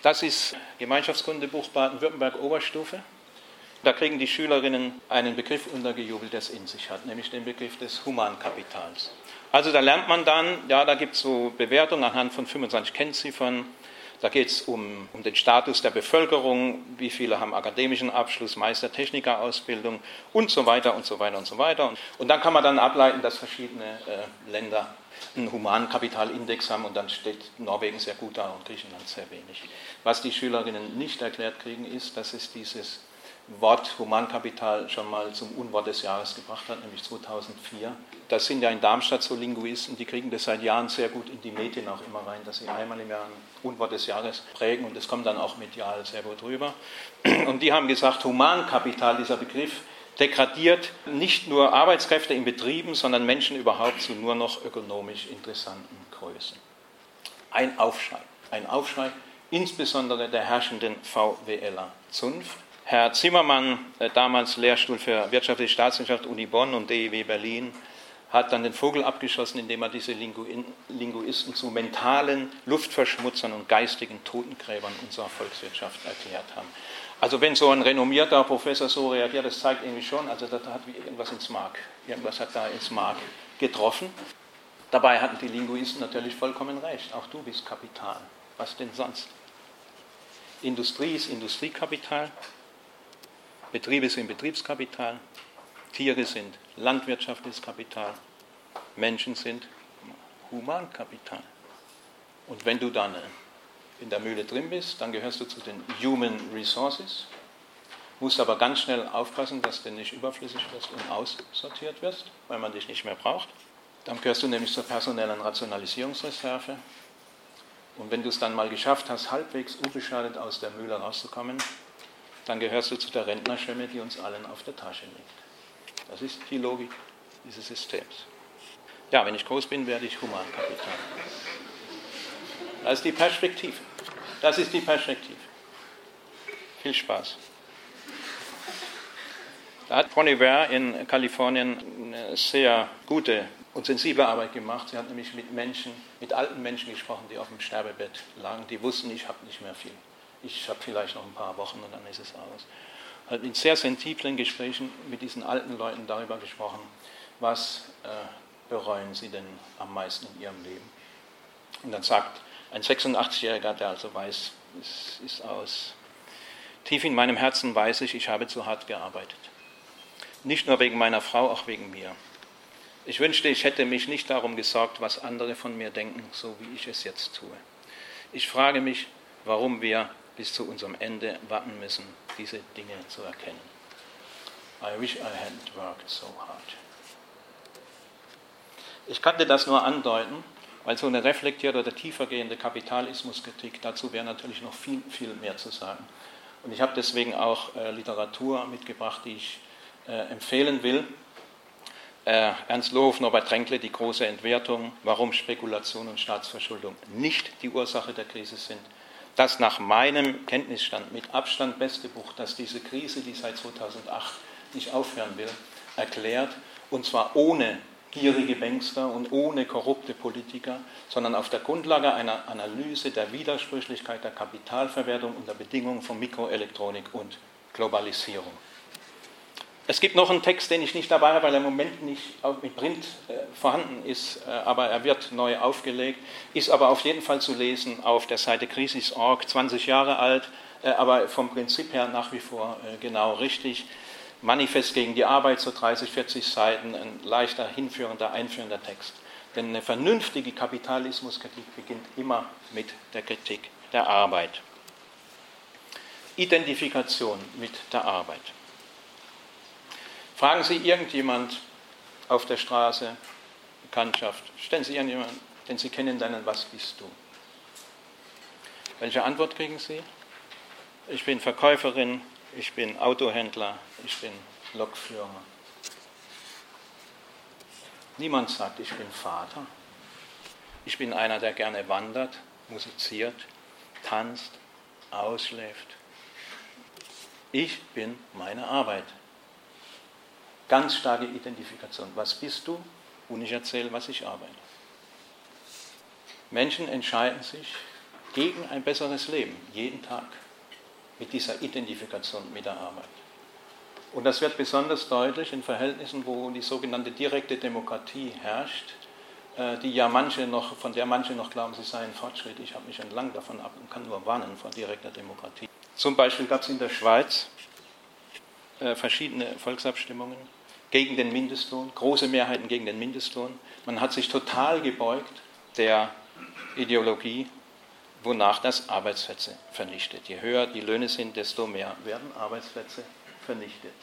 Das ist Gemeinschaftskundebuch Baden-Württemberg Oberstufe. Da kriegen die Schülerinnen einen Begriff untergejubelt, der es in sich hat, nämlich den Begriff des Humankapitals. Also da lernt man dann, ja, da gibt es so Bewertungen anhand von 25 Kennziffern. Da geht es um, um, den Status der Bevölkerung, wie viele haben akademischen Abschluss, Meister-Techniker-Ausbildung und so weiter und so weiter und so weiter. Und, und dann kann man dann ableiten, dass verschiedene äh, Länder einen Humankapitalindex haben und dann steht Norwegen sehr gut da und Griechenland sehr wenig. Was die Schülerinnen nicht erklärt kriegen, ist, dass es dieses Wort Humankapital schon mal zum Unwort des Jahres gebracht hat, nämlich 2004. Das sind ja in Darmstadt so Linguisten, die kriegen das seit Jahren sehr gut in die Medien auch immer rein, dass sie einmal im Jahr ein Unwort des Jahres prägen und das kommt dann auch medial sehr gut rüber. Und die haben gesagt, Humankapital, dieser Begriff, degradiert nicht nur Arbeitskräfte in Betrieben, sondern Menschen überhaupt zu nur noch ökonomisch interessanten Größen. Ein Aufschrei, ein Aufschrei insbesondere der herrschenden VWLer Zunft. Herr Zimmermann, äh, damals Lehrstuhl für wirtschaftliche Staatswissenschaft Uni Bonn und DEW Berlin, hat dann den Vogel abgeschossen, indem er diese Linguisten zu mentalen Luftverschmutzern und geistigen Totengräbern unserer Volkswirtschaft erklärt haben. Also wenn so ein renommierter Professor so reagiert, das zeigt irgendwie schon, also da hat irgendwas ins Mark, irgendwas hat da ins Mark getroffen. Dabei hatten die Linguisten natürlich vollkommen recht. Auch du bist Kapital. Was denn sonst? Industrie ist Industriekapital, Betriebe sind Betriebskapital, Tiere sind landwirtschaftliches Kapital, Menschen sind Humankapital. Und wenn du dann in der Mühle drin bist, dann gehörst du zu den Human Resources, musst aber ganz schnell aufpassen, dass du nicht überflüssig wirst und aussortiert wirst, weil man dich nicht mehr braucht. Dann gehörst du nämlich zur personellen Rationalisierungsreserve. Und wenn du es dann mal geschafft hast, halbwegs unbeschadet aus der Mühle rauszukommen, dann gehörst du zu der Rentnerschwemme, die uns allen auf der Tasche liegt. Das ist die Logik dieses Systems. Ja, wenn ich groß bin, werde ich Humankapital. Das ist die Perspektive. Das ist die Perspektive. Viel Spaß. Da hat Bonnie Ware in Kalifornien eine sehr gute und sensible Arbeit gemacht. Sie hat nämlich mit Menschen, mit alten Menschen gesprochen, die auf dem Sterbebett lagen. Die wussten, ich habe nicht mehr viel ich habe vielleicht noch ein paar Wochen und dann ist es aus. Hat in sehr sensiblen Gesprächen mit diesen alten Leuten darüber gesprochen, was äh, bereuen sie denn am meisten in ihrem Leben. Und dann sagt ein 86-Jähriger, der also weiß, es ist aus. Tief in meinem Herzen weiß ich, ich habe zu hart gearbeitet. Nicht nur wegen meiner Frau, auch wegen mir. Ich wünschte, ich hätte mich nicht darum gesorgt, was andere von mir denken, so wie ich es jetzt tue. Ich frage mich, warum wir bis zu unserem Ende warten müssen, diese Dinge zu erkennen. I wish I hadn't worked so hard. Ich kannte das nur andeuten, weil so eine reflektierte oder tiefergehende Kapitalismuskritik, dazu wäre natürlich noch viel, viel mehr zu sagen. Und ich habe deswegen auch äh, Literatur mitgebracht, die ich äh, empfehlen will. Äh, Ernst Lohoff, Norbert Tränkle, Die große Entwertung, warum Spekulation und Staatsverschuldung nicht die Ursache der Krise sind das nach meinem Kenntnisstand mit Abstand beste Buch, das diese Krise, die seit 2008 nicht aufhören will, erklärt, und zwar ohne gierige Bankster und ohne korrupte Politiker, sondern auf der Grundlage einer Analyse der Widersprüchlichkeit der Kapitalverwertung und der Bedingungen von Mikroelektronik und Globalisierung. Es gibt noch einen Text, den ich nicht dabei habe, weil er im Moment nicht mit Print äh, vorhanden ist, äh, aber er wird neu aufgelegt, ist aber auf jeden Fall zu lesen auf der Seite Krisis.org, 20 Jahre alt, äh, aber vom Prinzip her nach wie vor genau richtig. Manifest gegen die Arbeit, so 30, 40 Seiten, ein leichter, hinführender, einführender Text. Denn eine vernünftige Kapitalismuskritik beginnt immer mit der Kritik der Arbeit. Identifikation mit der Arbeit. Fragen Sie irgendjemand auf der Straße, Bekanntschaft, stellen Sie irgendjemanden, den Sie kennen, dann, was bist du? Welche Antwort kriegen Sie? Ich bin Verkäuferin, ich bin Autohändler, ich bin Lokführer. Niemand sagt, ich bin Vater. Ich bin einer, der gerne wandert, musiziert, tanzt, ausschläft. Ich bin meine Arbeit ganz starke Identifikation. Was bist du? Und ich erzähle, was ich arbeite. Menschen entscheiden sich gegen ein besseres Leben, jeden Tag, mit dieser Identifikation mit der Arbeit. Und das wird besonders deutlich in Verhältnissen, wo die sogenannte direkte Demokratie herrscht, äh, die ja manche noch, von der manche noch glauben, sie seien Fortschritt. Ich habe mich entlang davon ab und kann nur warnen vor direkter Demokratie. Zum Beispiel gab es in der Schweiz äh, verschiedene Volksabstimmungen gegen den Mindestlohn, große Mehrheiten gegen den Mindestlohn. Man hat sich total gebeugt der Ideologie, wonach das Arbeitsplätze vernichtet. Je höher die Löhne sind, desto mehr werden Arbeitsplätze vernichtet.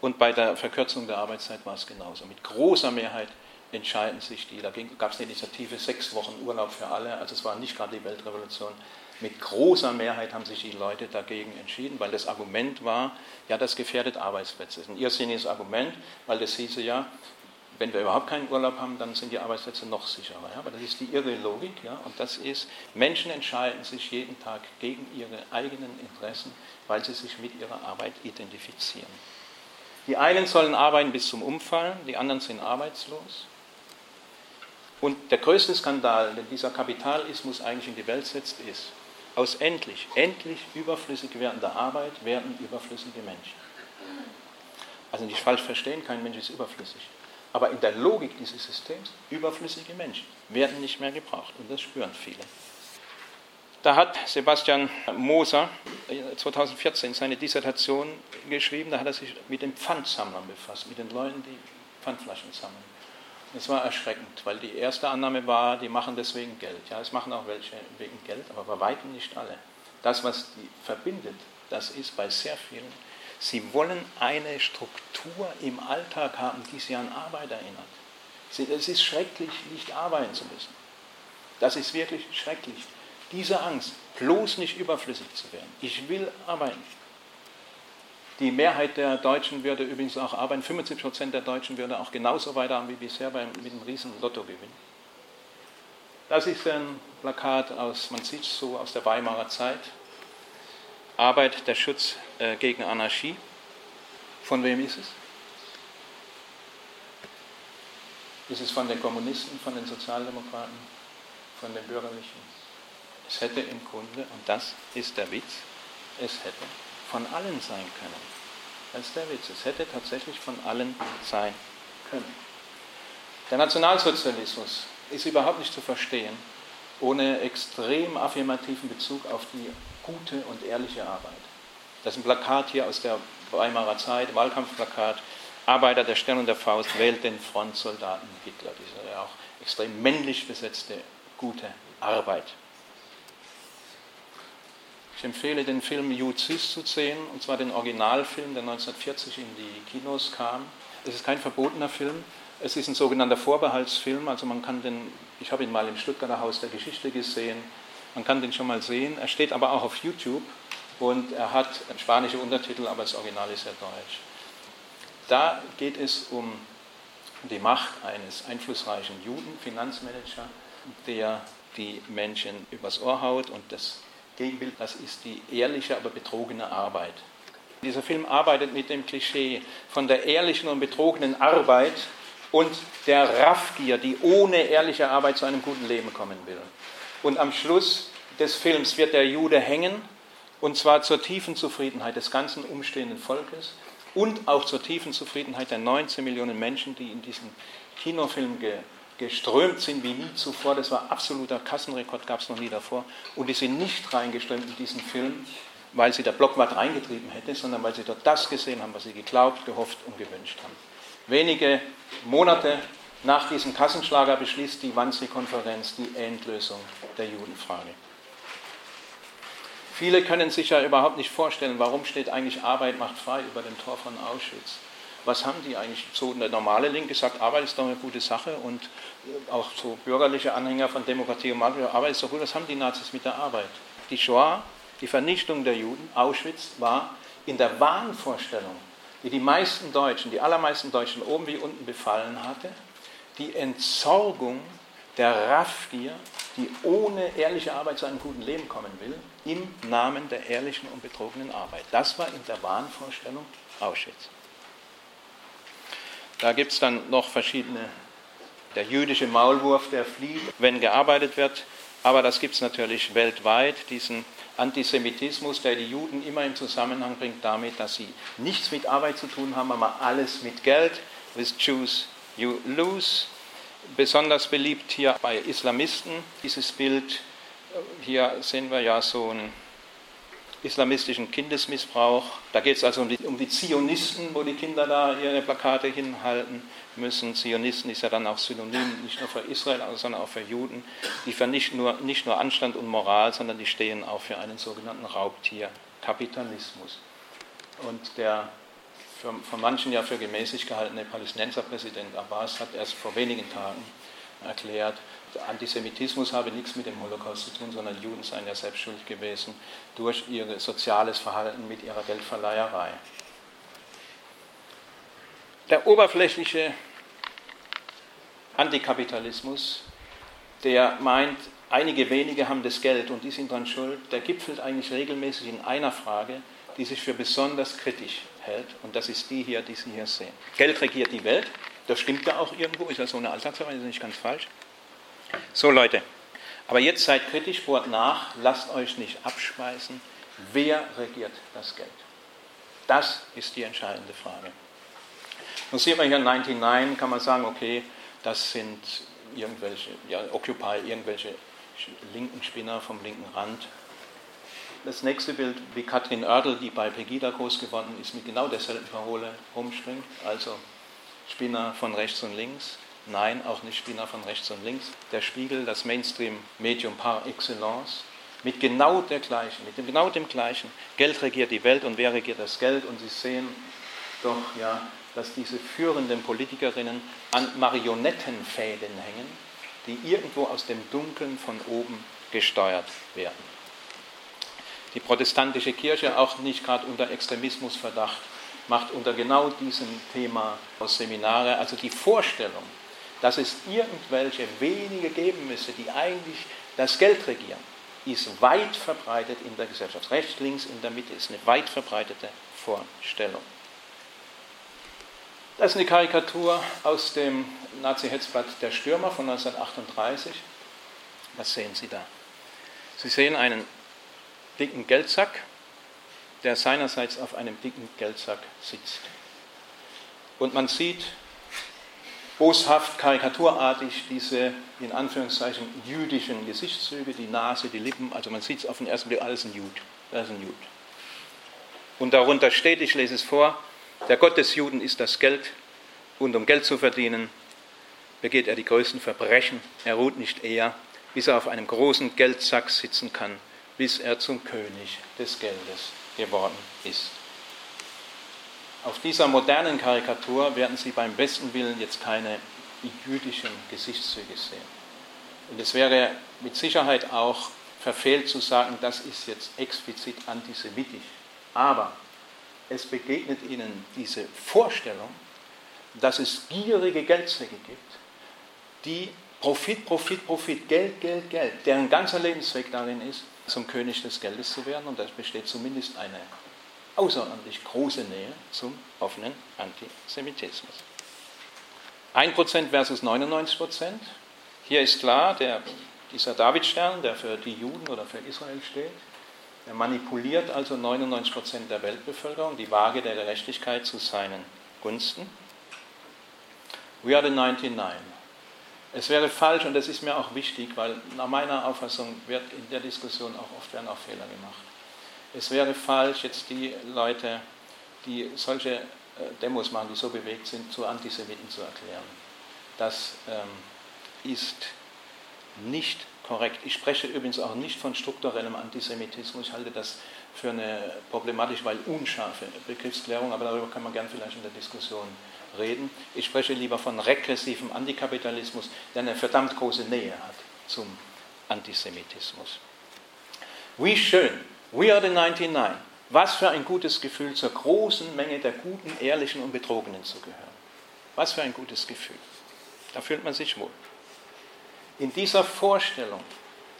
Und bei der Verkürzung der Arbeitszeit war es genauso. Mit großer Mehrheit entscheiden sich die. Da gab es eine Initiative, sechs Wochen Urlaub für alle. Also es war nicht gerade die Weltrevolution. Mit großer Mehrheit haben sich die Leute dagegen entschieden, weil das Argument war, ja, das gefährdet Arbeitsplätze. Das ist ein irrsinniges Argument, weil das hieße ja, wenn wir überhaupt keinen Urlaub haben, dann sind die Arbeitsplätze noch sicherer. Ja? Aber das ist die irre Logik. Ja? Und das ist, Menschen entscheiden sich jeden Tag gegen ihre eigenen Interessen, weil sie sich mit ihrer Arbeit identifizieren. Die einen sollen arbeiten bis zum Umfallen, die anderen sind arbeitslos. Und der größte Skandal, den dieser Kapitalismus eigentlich in die Welt setzt, ist, aus endlich, endlich überflüssig werdender Arbeit werden überflüssige Menschen. Also nicht falsch verstehen, kein Mensch ist überflüssig. Aber in der Logik dieses Systems, überflüssige Menschen werden nicht mehr gebraucht und das spüren viele. Da hat Sebastian Moser 2014 äh, seine Dissertation geschrieben, da hat er sich mit den Pfandsammlern befasst, mit den Leuten, die Pfandflaschen sammeln. Es war erschreckend, weil die erste Annahme war, die machen deswegen Geld. Ja, es machen auch welche wegen Geld, aber bei weitem nicht alle. Das, was die verbindet, das ist bei sehr vielen Sie wollen eine Struktur im Alltag haben, die Sie an Arbeit erinnert. Es ist schrecklich, nicht arbeiten zu müssen. Das ist wirklich schrecklich. Diese Angst, bloß nicht überflüssig zu werden. Ich will arbeiten. Die Mehrheit der Deutschen würde übrigens auch arbeiten. 75 Prozent der Deutschen würde auch genauso weiterhaben wie bisher beim, mit einem riesen Lottogewinn. Das ist ein Plakat aus, man sieht es so aus der Weimarer Zeit. Arbeit, der Schutz äh, gegen Anarchie. Von wem ist es? Ist es von den Kommunisten, von den Sozialdemokraten, von den Bürgerlichen? Es hätte im Grunde, und das ist der Witz, es hätte von allen sein können. Das ist der Witz. Es hätte tatsächlich von allen sein können. Der Nationalsozialismus ist überhaupt nicht zu verstehen ohne extrem affirmativen Bezug auf die gute und ehrliche Arbeit. Das ist ein Plakat hier aus der Weimarer Zeit, Wahlkampfplakat. Arbeiter der Stern und der Faust wählt den Frontsoldaten Hitler. Diese ja auch extrem männlich besetzte gute Arbeit. Ich empfehle den Film Juzis zu sehen, und zwar den Originalfilm, der 1940 in die Kinos kam. Es ist kein verbotener Film, es ist ein sogenannter Vorbehaltsfilm, also man kann den, ich habe ihn mal im Stuttgarter Haus der Geschichte gesehen, man kann den schon mal sehen. Er steht aber auch auf YouTube und er hat spanische Untertitel, aber das Original ist ja deutsch. Da geht es um die Macht eines einflussreichen Juden, Finanzmanager, der die Menschen übers Ohr haut und das Gegenbild, das ist die ehrliche, aber betrogene Arbeit. Dieser Film arbeitet mit dem Klischee von der ehrlichen und betrogenen Arbeit und der Raffgier, die ohne ehrliche Arbeit zu einem guten Leben kommen will. Und am Schluss des Films wird der Jude hängen, und zwar zur tiefen Zufriedenheit des ganzen umstehenden Volkes und auch zur tiefen Zufriedenheit der 19 Millionen Menschen, die in diesen Kinofilm ge geströmt sind wie nie zuvor. Das war absoluter Kassenrekord, gab es noch nie davor. Und die sind nicht reingeströmt in diesen Film, weil sie der Blockwart reingetrieben hätte, sondern weil sie dort das gesehen haben, was sie geglaubt, gehofft und gewünscht haben. Wenige Monate nach diesem Kassenschlager beschließt die Wannsee-Konferenz die Endlösung der Judenfrage. Viele können sich ja überhaupt nicht vorstellen, warum steht eigentlich Arbeit macht frei über dem Tor von Auschwitz. Was haben die eigentlich? So der normale Linke sagt, Arbeit ist doch eine gute Sache und auch so bürgerliche Anhänger von Demokratie und Markt, Arbeit ist doch gut. Was haben die Nazis mit der Arbeit? Die Shoah, die Vernichtung der Juden, Auschwitz war in der Wahnvorstellung die die meisten Deutschen, die allermeisten Deutschen oben wie unten befallen hatte, die Entsorgung der Raffgier, die ohne ehrliche Arbeit zu einem guten Leben kommen will, im Namen der ehrlichen und betrogenen Arbeit. Das war in der Wahnvorstellung Auschwitz. Da gibt es dann noch verschiedene, der jüdische Maulwurf, der flieht, wenn gearbeitet wird, aber das gibt es natürlich weltweit, diesen Antisemitismus, der die Juden immer im Zusammenhang bringt damit, dass sie nichts mit Arbeit zu tun haben, aber alles mit Geld. With Jews you lose. Besonders beliebt hier bei Islamisten dieses Bild. Hier sehen wir ja so einen islamistischen Kindesmissbrauch. Da geht es also um die, um die Zionisten, wo die Kinder da ihre Plakate hinhalten müssen. Zionisten ist ja dann auch Synonym nicht nur für Israel, sondern auch für Juden, die für nicht nur, nicht nur Anstand und Moral, sondern die stehen auch für einen sogenannten Raubtierkapitalismus. Und der für, von manchen ja für gemäßigt gehaltene Palästinenserpräsident Abbas hat erst vor wenigen Tagen erklärt, Antisemitismus habe nichts mit dem Holocaust zu tun, sondern Juden seien ja selbst schuld gewesen durch ihr soziales Verhalten mit ihrer Geldverleiherei. Der oberflächliche Antikapitalismus, der meint, einige wenige haben das Geld und die sind dann schuld, der gipfelt eigentlich regelmäßig in einer Frage, die sich für besonders kritisch hält. Und das ist die hier, die Sie hier sehen. Geld regiert die Welt. Das stimmt ja auch irgendwo, ist ja so eine Alltagsweise, nicht ganz falsch. So Leute, aber jetzt seid kritisch, bohrt nach, lasst euch nicht abspeisen. Wer regiert das Geld? Das ist die entscheidende Frage. Nun sieht man hier 99, kann man sagen, okay, das sind irgendwelche, ja, Occupy, irgendwelche linken Spinner vom linken Rand. Das nächste Bild, wie Katrin Oerdl, die bei Pegida groß geworden ist, mit genau derselben Parole rumspringt, also Spinner von rechts und links. Nein, auch nicht Spinner von rechts und links. Der Spiegel, das Mainstream-Medium par excellence, mit genau der gleichen, mit dem, genau dem gleichen. Geld regiert die Welt und wer regiert das Geld? Und Sie sehen doch, ja, dass diese führenden Politikerinnen an Marionettenfäden hängen, die irgendwo aus dem Dunkeln von oben gesteuert werden die protestantische Kirche auch nicht gerade unter Extremismusverdacht macht unter genau diesem Thema aus Seminare, also die Vorstellung, dass es irgendwelche wenige geben müsse, die eigentlich das Geld regieren, ist weit verbreitet in der Gesellschaft. Rechts, links, in der Mitte ist eine weit verbreitete Vorstellung. Das ist eine Karikatur aus dem Nazi-Hetzblatt Der Stürmer von 1938. Was sehen Sie da? Sie sehen einen dicken Geldsack, der seinerseits auf einem dicken Geldsack sitzt. Und man sieht boshaft, karikaturartig diese in Anführungszeichen jüdischen Gesichtszüge, die Nase, die Lippen, also man sieht es auf den ersten Blick, alles ein Jud. Ist ein Jud. Und darunter steht, ich lese es vor, der Gott des Juden ist das Geld und um Geld zu verdienen, begeht er die größten Verbrechen. Er ruht nicht eher, bis er auf einem großen Geldsack sitzen kann bis er zum König des Geldes geworden ist. Auf dieser modernen Karikatur werden Sie beim besten Willen jetzt keine jüdischen Gesichtszüge sehen. Und es wäre mit Sicherheit auch verfehlt zu sagen, das ist jetzt explizit antisemitisch. Aber es begegnet Ihnen diese Vorstellung, dass es gierige Geldsäcke gibt, die Profit, Profit, Profit, Geld, Geld, Geld, deren ganzer Lebenszweck darin ist, zum König des Geldes zu werden. Und da besteht zumindest eine außerordentlich große Nähe zum offenen Antisemitismus. 1% versus 99%. Hier ist klar, der, dieser Davidstern, der für die Juden oder für Israel steht, er manipuliert also 99% der Weltbevölkerung, die Waage der Gerechtigkeit zu seinen Gunsten. We are the 99. Es wäre falsch, und das ist mir auch wichtig, weil nach meiner Auffassung wird in der Diskussion auch oft werden auch Fehler gemacht. Es wäre falsch, jetzt die Leute, die solche äh, Demos machen, die so bewegt sind, zu Antisemiten zu erklären. Das ähm, ist nicht korrekt. Ich spreche übrigens auch nicht von strukturellem Antisemitismus. Ich halte das für eine problematisch, weil unscharfe Begriffsklärung, aber darüber kann man gern vielleicht in der Diskussion reden. Ich spreche lieber von regressivem Antikapitalismus, der eine verdammt große Nähe hat zum Antisemitismus. Wie schön, we are the 99. Was für ein gutes Gefühl, zur großen Menge der guten, ehrlichen und Betrogenen zu gehören. Was für ein gutes Gefühl. Da fühlt man sich wohl. In dieser Vorstellung,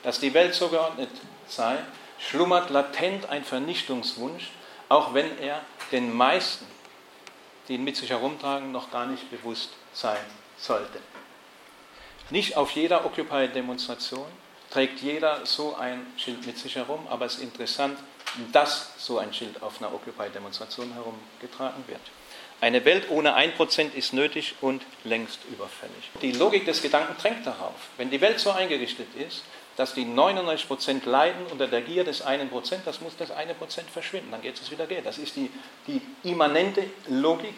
dass die Welt so geordnet sei, schlummert latent ein Vernichtungswunsch, auch wenn er den meisten die ihn mit sich herumtragen, noch gar nicht bewusst sein sollte. Nicht auf jeder Occupy-Demonstration, trägt jeder so ein Schild mit sich herum, aber es ist interessant, dass so ein Schild auf einer Occupy-Demonstration herumgetragen wird. Eine Welt ohne 1% ist nötig und längst überfällig. Die Logik des Gedanken drängt darauf. Wenn die Welt so eingerichtet ist, dass die 99% leiden unter der Gier des 1%, das muss das 1% verschwinden, dann geht es wieder gehen. Das ist die, die immanente Logik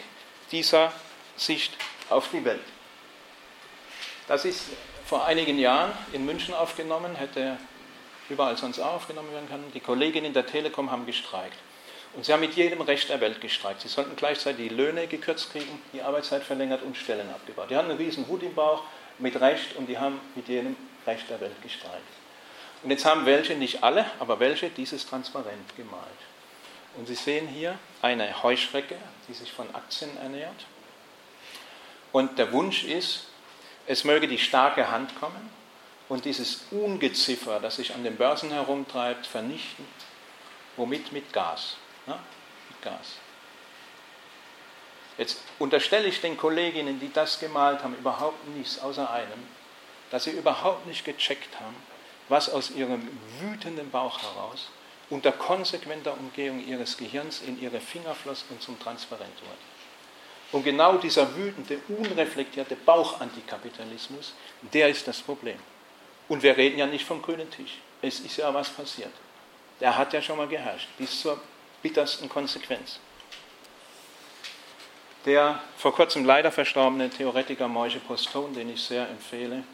dieser Sicht auf die Welt. Das ist vor einigen Jahren in München aufgenommen, hätte überall sonst auch aufgenommen werden können. Die Kolleginnen der Telekom haben gestreikt. Und sie haben mit jedem Recht der Welt gestreikt. Sie sollten gleichzeitig die Löhne gekürzt kriegen, die Arbeitszeit verlängert und Stellen abgebaut. Die hatten einen riesen Hut im Bauch mit Recht und die haben mit jedem Recht der Welt gestreikt. Und jetzt haben welche, nicht alle, aber welche dieses transparent gemalt. Und Sie sehen hier eine Heuschrecke, die sich von Aktien ernährt. Und der Wunsch ist, es möge die starke Hand kommen und dieses Ungeziffer, das sich an den Börsen herumtreibt, vernichten. Womit? Mit Gas. Ja? Mit Gas. Jetzt unterstelle ich den Kolleginnen, die das gemalt haben, überhaupt nichts außer einem, dass sie überhaupt nicht gecheckt haben, was aus ihrem wütenden Bauch heraus unter konsequenter Umgehung ihres Gehirns in ihre Finger floss und zum Transparent wurde. Und genau dieser wütende, unreflektierte Bauchantikapitalismus, der ist das Problem. Und wir reden ja nicht vom grünen Tisch. Es ist ja was passiert. Der hat ja schon mal geherrscht, bis zur bittersten Konsequenz. Der vor kurzem leider verstorbene Theoretiker Moishe Poston, den ich sehr empfehle,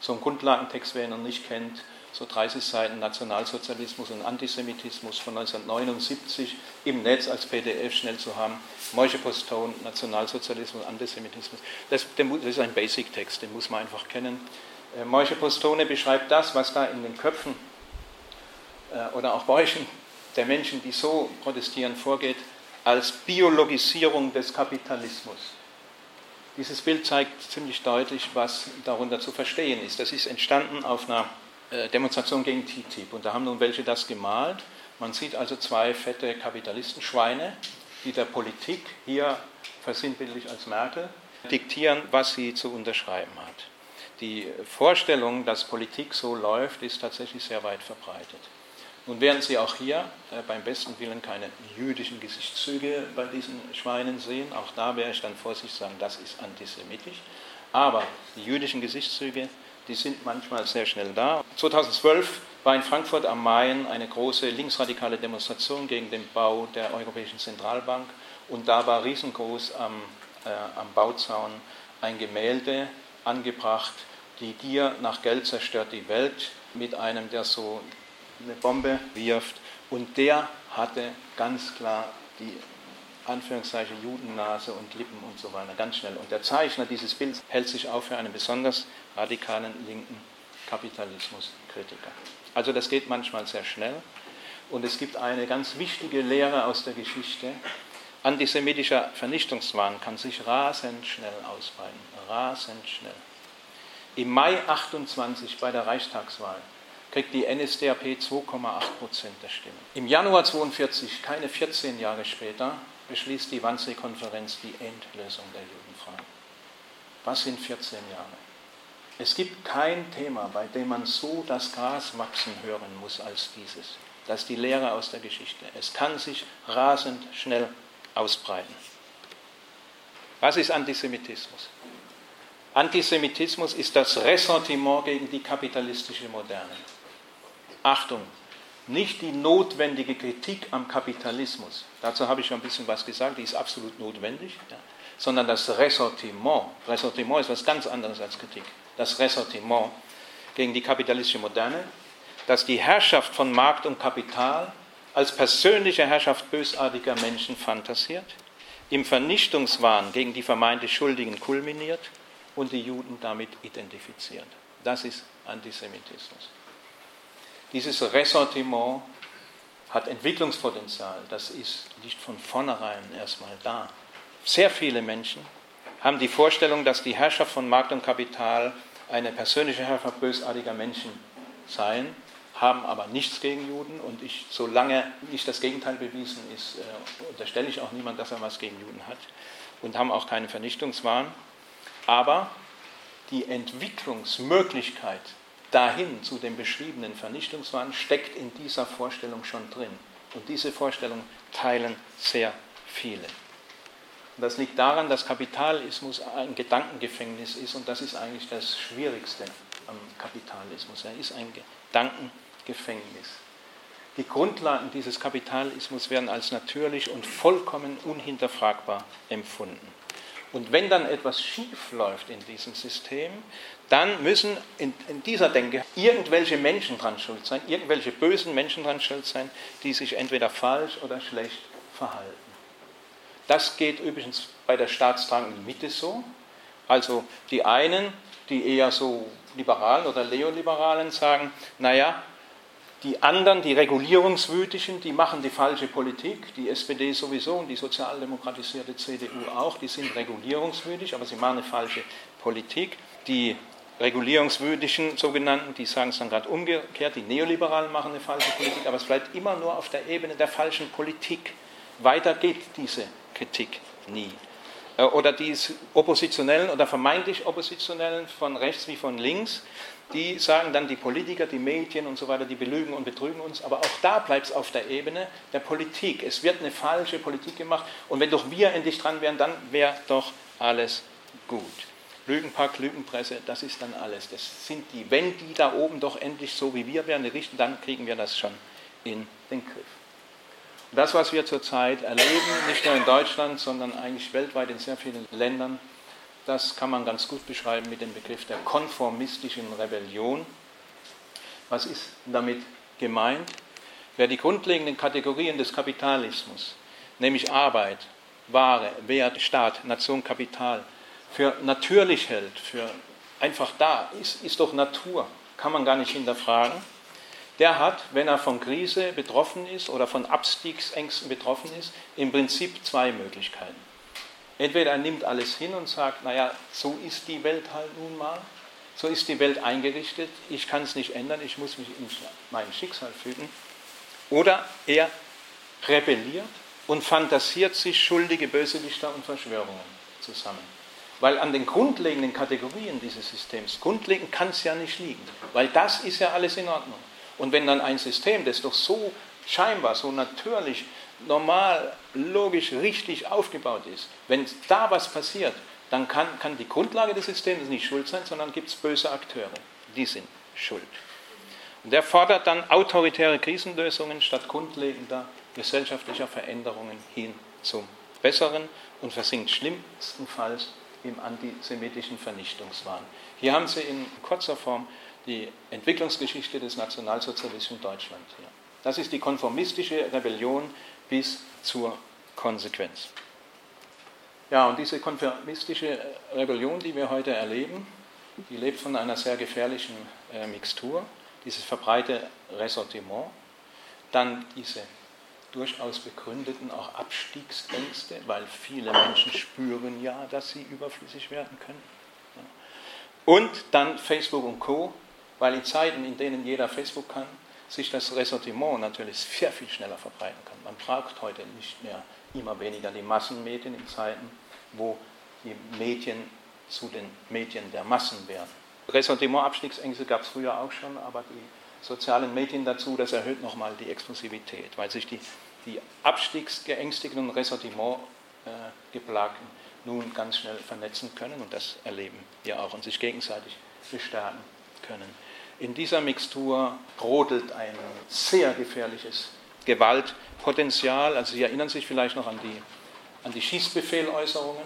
so ein Grundlagentext, wer ihn noch nicht kennt, so 30 Seiten Nationalsozialismus und Antisemitismus von 1979 im Netz als PDF schnell zu haben. Moishe Poston, Nationalsozialismus Antisemitismus. Das, das ist ein Basic-Text, den muss man einfach kennen. Äh, Postone beschreibt das, was da in den Köpfen äh, oder auch Bäuchen der Menschen, die so protestieren, vorgeht, als Biologisierung des Kapitalismus. Dieses Bild zeigt ziemlich deutlich, was darunter zu verstehen ist. Das ist entstanden auf einer äh, Demonstration gegen TTIP und da haben nun welche das gemalt. Man sieht also zwei fette Kapitalistenschweine, die der Politik hier versinnbildlich als Merkel diktieren, was sie zu unterschreiben hat. Die Vorstellung, dass Politik so läuft, ist tatsächlich sehr weit verbreitet. Nun werden Sie auch hier äh, beim besten Willen keine jüdischen Gesichtszüge bei diesen Schweinen sehen. Auch da wäre ich dann vorsichtig sagen, das ist antisemitisch. Aber die jüdischen Gesichtszüge, die sind manchmal sehr schnell da. 2012 war in Frankfurt am Main eine große linksradikale Demonstration gegen den Bau der Europäischen Zentralbank. Und da war riesengroß am, äh, am Bauzaun ein Gemälde angebracht, die Gier nach Geld zerstört die Welt, mit einem, der so eine Bombe wirft. Und der hatte ganz klar die Anführungszeichen Judennase und Lippen und so weiter, ganz schnell. Und der Zeichner dieses Bilds hält sich auch für einen besonders radikalen linken Kapitalismuskritiker. Also das geht manchmal sehr schnell. Und es gibt eine ganz wichtige Lehre aus der Geschichte. Antisemitischer Vernichtungswahn kann sich rasend schnell ausbreiten. Rasend schnell. Im Mai 28 bei der Reichstagswahl kriegt die NSDAP 2,8 Prozent der Stimmen. Im Januar 42, keine 14 Jahre später, beschließt die Wannsee-Konferenz die Endlösung der Judenfrage. Was sind 14 Jahre? Es gibt kein Thema, bei dem man so das Gras wachsen hören muss als dieses. Das ist die Lehre aus der Geschichte. Es kann sich rasend schnell ausbreiten. Was ist Antisemitismus? Antisemitismus ist das Ressentiment gegen die kapitalistische Moderne. Achtung, nicht die notwendige Kritik am Kapitalismus, dazu habe ich schon ein bisschen was gesagt, die ist absolut notwendig, ja, sondern das Ressentiment. Ressentiment ist was ganz anderes als Kritik. Das Ressentiment gegen die kapitalistische Moderne, dass die Herrschaft von Markt und Kapital als persönliche Herrschaft bösartiger Menschen fantasiert, im Vernichtungswahn gegen die vermeintlich Schuldigen kulminiert und die Juden damit identifiziert. Das ist Antisemitismus. Dieses Ressentiment hat Entwicklungspotenzial, das ist nicht von vornherein erstmal da. Sehr viele Menschen haben die Vorstellung, dass die Herrschaft von Markt und Kapital eine persönliche Herrschaft bösartiger Menschen seien, haben aber nichts gegen Juden und ich, solange nicht das Gegenteil bewiesen ist, äh, unterstelle ich auch niemand, dass er was gegen Juden hat und haben auch keinen Vernichtungswahn. Aber die Entwicklungsmöglichkeit dahin zu dem beschriebenen Vernichtungswahn steckt in dieser Vorstellung schon drin. Und diese Vorstellung teilen sehr viele. Und das liegt daran, dass Kapitalismus ein Gedankengefängnis ist und das ist eigentlich das Schwierigste am Kapitalismus. Er ist ein Gedankengefängnis. Die Grundlagen dieses Kapitalismus werden als natürlich und vollkommen unhinterfragbar empfunden. Und wenn dann etwas schief läuft in diesem System, dann müssen in, in, dieser Denke irgendwelche Menschen dran schuld sein, irgendwelche bösen Menschen dran schuld sein, die sich entweder falsch oder schlecht verhalten. Das geht übrigens bei der staatstragenden Mitte so. Also die einen, die eher so Liberalen oder Neoliberalen sagen, naja, die anderen, die Regulierungswütigen, die machen die falsche Politik. Die SPD sowieso und die sozialdemokratisierte CDU auch, die sind regulierungswütig, aber sie machen eine falsche Politik. Die regulierungswütigen sogenannten, die sagen es dann gerade umgekehrt, die Neoliberalen machen eine falsche Politik, aber es bleibt immer nur auf der Ebene der falschen Politik. Weiter geht diese Kritik nie. Äh, oder die Oppositionellen oder vermeintlich Oppositionellen von rechts wie von links, die sagen dann, die Politiker, die Medien und so weiter, die belügen und betrügen uns, aber auch da bleibt es auf der Ebene der Politik. Es wird eine falsche Politik gemacht und wenn doch wir endlich dran wären, dann wäre doch alles gut. Lügenpack, Lügenpresse, das ist dann alles. Das sind die, wenn die da oben doch endlich so wie wir wären, richten, dann kriegen wir das schon in den Griff. Und das, was wir zurzeit erleben, nicht nur in Deutschland, sondern eigentlich weltweit in sehr vielen Ländern, das kann man ganz gut beschreiben mit dem Begriff der konformistischen Rebellion. Was ist damit gemeint? Wer die grundlegenden Kategorien des Kapitalismus, nämlich Arbeit, Ware, Wert, Staat, Nation, Kapital, für natürlich hält, für einfach da, ist, ist doch Natur, kann man gar nicht hinterfragen, der hat, wenn er von Krise betroffen ist oder von Abstiegsängsten betroffen ist, im Prinzip zwei Möglichkeiten. Entweder er nimmt alles hin und sagt, naja, so ist die Welt halt nun mal, so ist die Welt eingerichtet, ich kann es nicht ändern, ich muss mich in mein Schicksal fügen. Oder er rebelliert und fantasiert sich schuldige Bösewichter und Verschwörungen zusammen. Weil an den grundlegenden Kategorien dieses Systems, grundlegend kann es ja nicht liegen, weil das ist ja alles in Ordnung. Und wenn dann ein System, das doch so scheinbar, so natürlich normal, logisch, richtig aufgebaut ist, wenn da was passiert, dann kann, kann die Grundlage des Systems nicht schuld sein, sondern gibt es böse Akteure. Die sind schuld. Und er fordert dann autoritäre Krisenlösungen statt grundlegender gesellschaftlicher Veränderungen hin zum Besseren und versinkt schlimmstenfalls im antisemitischen Vernichtungswahn. Hier haben Sie in kurzer Form die Entwicklungsgeschichte des Nationalsozialismus in Deutschland. Das ist die konformistische Rebellion bis zur Konsequenz. Ja, und diese konformistische Rebellion, die wir heute erleben, die lebt von einer sehr gefährlichen äh, Mixtur, dieses verbreitete Ressentiment, dann diese durchaus begründeten auch Abstiegsängste, weil viele Menschen spüren ja, dass sie überflüssig werden können. Und dann Facebook und Co., weil in Zeiten, in denen jeder Facebook kann, sich das Ressentiment natürlich sehr viel schneller verbreiten kann. Man braucht heute nicht mehr immer weniger die Massenmedien in Zeiten, wo die Medien zu den Medien der Massen werden. Ressentiment, Abstiegsängste gab es früher auch schon, aber die sozialen Medien dazu, das erhöht nochmal die Explosivität, weil sich die, die Abstiegsgeängstigten und Ressentiment-Geplagten äh, nun ganz schnell vernetzen können und das erleben wir auch und sich gegenseitig bestärken können. In dieser Mixtur brodelt ein sehr gefährliches Gewaltpotenzial. Also Sie erinnern sich vielleicht noch an die, an die Schießbefehläußerungen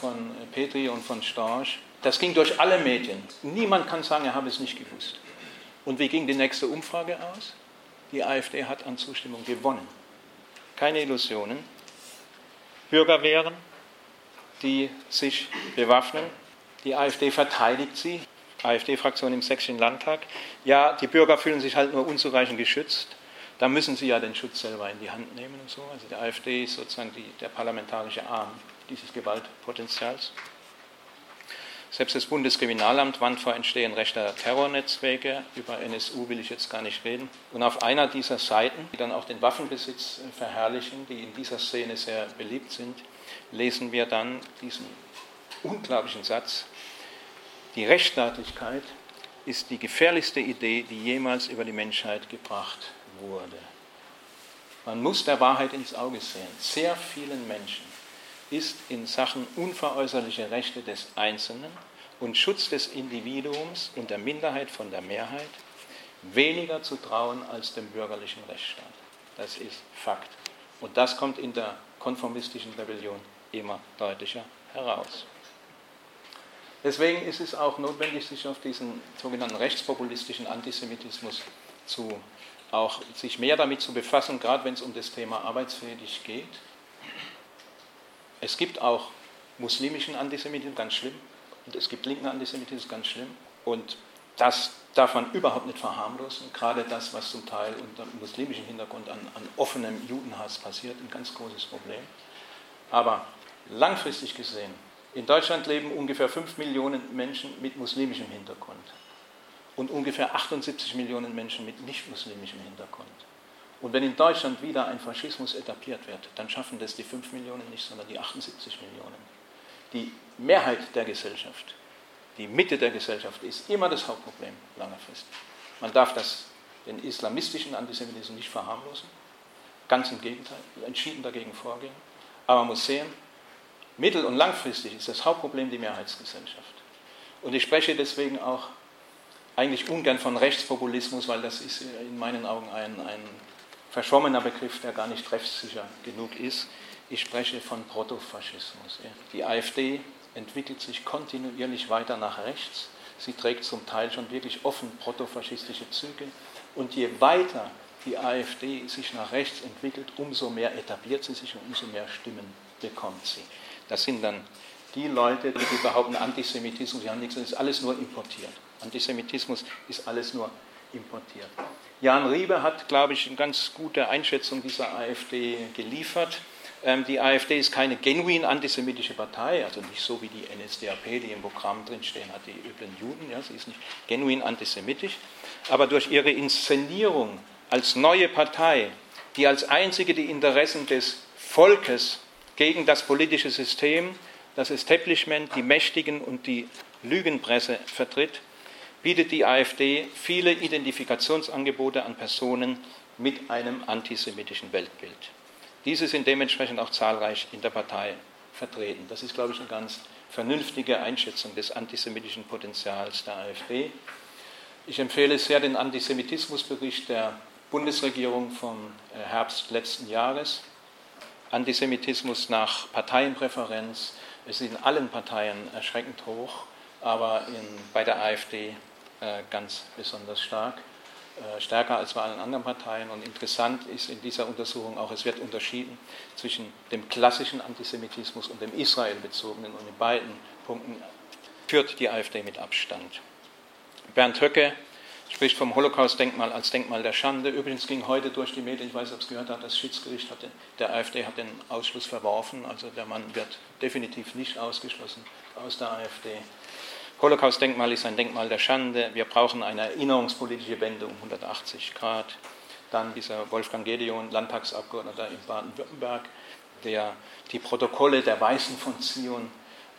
von Petri und von Storch. Das ging durch alle Medien. Niemand kann sagen, er habe es nicht gewusst. Und wie ging die nächste Umfrage aus? Die AfD hat an Zustimmung gewonnen. Keine Illusionen. Bürgerwehren, die sich bewaffnen. Die AfD verteidigt sie. AfD-Fraktion im Sächsischen Landtag, ja, die Bürger fühlen sich halt nur unzureichend geschützt. Da müssen sie ja den Schutz selber in die Hand nehmen und so. Also die AfD ist sozusagen die, der parlamentarische Arm dieses Gewaltpotenzials. Selbst das Bundeskriminalamt warnt vor Entstehen rechter Terrornetzwerke. Über NSU will ich jetzt gar nicht reden. Und auf einer dieser Seiten, die dann auch den Waffenbesitz verherrlichen, die in dieser Szene sehr beliebt sind, lesen wir dann diesen unglaublichen Satz, die Rechtsstaatlichkeit ist die gefährlichste Idee, die jemals über die Menschheit gebracht wurde. Man muss der Wahrheit ins Auge sehen. Sehr vielen Menschen ist in Sachen unveräußerliche Rechte des Einzelnen und Schutz des Individuums und der Minderheit von der Mehrheit weniger zu trauen als dem bürgerlichen Rechtsstaat. Das ist Fakt. Und das kommt in der konformistischen Rebellion immer deutlicher heraus. Deswegen ist es auch notwendig, sich auf diesen sogenannten rechtspopulistischen Antisemitismus zu, auch sich mehr damit zu befassen, gerade wenn es um das Thema arbeitsfähig geht. Es gibt auch muslimischen Antisemitismus, ganz schlimm, und es gibt linken Antisemitismus, ganz schlimm. Und das darf man überhaupt nicht verharmlosen. Gerade das, was zum Teil unter muslimischem Hintergrund an, an offenem Judenhass passiert, ein ganz großes Problem. Aber langfristig gesehen, in Deutschland leben ungefähr 5 Millionen Menschen mit muslimischem Hintergrund und ungefähr 78 Millionen Menschen mit nicht-muslimischem Hintergrund. Und wenn in Deutschland wieder ein Faschismus etabliert wird, dann schaffen das die 5 Millionen nicht, sondern die 78 Millionen. Die Mehrheit der Gesellschaft die Mitte der Gesellschaft ist immer das Hauptproblem langfristig. Man darf das, den islamistischen Antisemitismus nicht verharmlosen, ganz im Gegenteil, entschieden dagegen vorgehen. Aber man muss sehen, mittel- und langfristig ist das Hauptproblem die Mehrheitsgesellschaft. Und ich spreche deswegen auch eigentlich ungern von Rechtspopulismus, weil das ist in meinen Augen ein, ein verschwommener Begriff, der gar nicht treffsicher genug ist. Ich spreche von Protofaschismus. Die AfD entwickelt sich kontinuierlich weiter nach rechts. Sie trägt zum Teil schon wirklich offen protofaschistische Züge. Und je weiter die AfD sich nach rechts entwickelt, umso mehr etabliert sie sich und umso mehr Stimmen bekommt sie. Das sind dann die Leute, die behaupten, Antisemitismus, sie haben nichts, das ist alles nur importiert. Antisemitismus ist alles nur importiert. Jan Riebe hat, glaube ich, eine ganz gute Einschätzung dieser AfD geliefert. Ähm, die AfD ist keine genuin antisemitische Partei, also nicht so wie die NSDAP, die im Programm drinstehen hat, die üblen Juden. Ja, sie ist nicht genuin antisemitisch. Aber durch ihre Inszenierung als neue Partei, die als einzige die Interessen des Volkes gegen das politische System, das Establishment, die Mächtigen und die Lügenpresse vertritt, bietet die AfD viele Identifikationsangebote an Personen mit einem antisemitischen Weltbild. Diese sind dementsprechend auch zahlreich in der Partei vertreten. Das ist, glaube ich, eine ganz vernünftige Einschätzung des antisemitischen Potenzials der AfD. Ich empfehle sehr den Antisemitismusbericht der Bundesregierung vom äh, Herbst letzten Jahres. Antisemitismus nach Parteienpräferenz ist in allen Parteien erschreckend hoch, aber in, bei der AfD äh, ganz besonders stark. Äh, stärker als bei allen anderen Parteien. Und interessant ist in dieser Untersuchung auch, es wird unterschieden zwischen dem klassischen Antisemitismus und dem israelbezogenen. Und in beiden Punkten führt die AfD mit Abstand. Bernd Höcke spricht vom Holocaust-Denkmal als Denkmal der Schande. Übrigens ging heute durch die Medien, ich weiß ob es gehört hat, das Schiedsgericht hatte, der AfD hat den Ausschluss verworfen. Also der Mann wird definitiv nicht ausgeschlossen aus der AfD. Holocaust-Denkmal ist ein Denkmal der Schande. Wir brauchen eine erinnerungspolitische Wende um 180 Grad. Dann dieser Wolfgang Gedeon, Landtagsabgeordneter in Baden-Württemberg, der die Protokolle der Weißen von Zion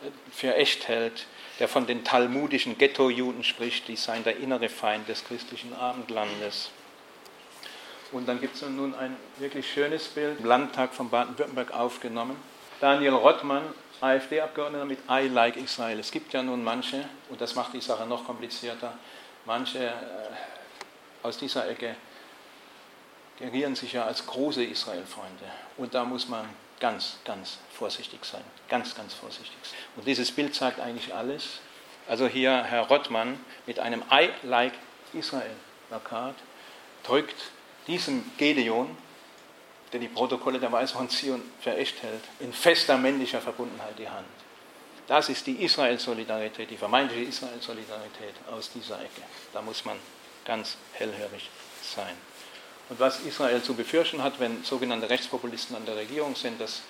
äh, für echt hält, der von den talmudischen Ghetto-Juden spricht, die seien der innere Feind des christlichen Abendlandes. Und dann gibt es nun ein wirklich schönes Bild im Landtag von Baden-Württemberg aufgenommen. Daniel Rottmann AfD-Abgeordneter mit I like Israel. Es gibt ja nun manche, und das macht die Sache noch komplizierter, manche äh, aus dieser Ecke gerieren sich ja als große Israel-Freunde. Und da muss man ganz, ganz vorsichtig sein. Ganz, ganz vorsichtig. Und dieses Bild zeigt eigentlich alles. Also hier Herr Rottmann mit einem I like Israel-Plakat drückt diesem Gedeon, der die Protokolle der Weisen von Zion für echt hält, in fester männlicher Verbundenheit die Hand. Das ist die Israel-Solidarität, die vermeintliche Israel-Solidarität aus dieser Ecke. Da muss man ganz hellhörig sein. Und was Israel zu befürchten hat, wenn sogenannte Rechtspopulisten an der Regierung sind, das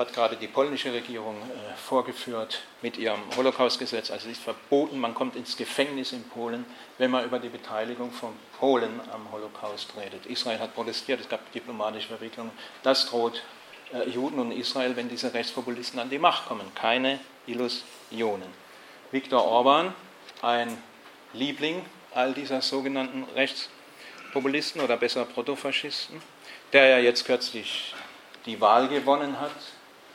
hat gerade die polnische Regierung äh, vorgeführt mit ihrem Holocaust-Gesetz. Also es ist verboten, man kommt ins Gefängnis in Polen, wenn man über die Beteiligung von Polen am Holocaust redet. Israel hat protestiert, es gab diplomatische Verwicklungen. Das droht äh, Juden und Israel, wenn diese Rechtspopulisten an die Macht kommen. Keine Illusionen. Viktor Orban, ein Liebling all dieser sogenannten Rechtspopulisten oder besser Protofaschisten, der ja jetzt kürzlich die Wahl gewonnen hat.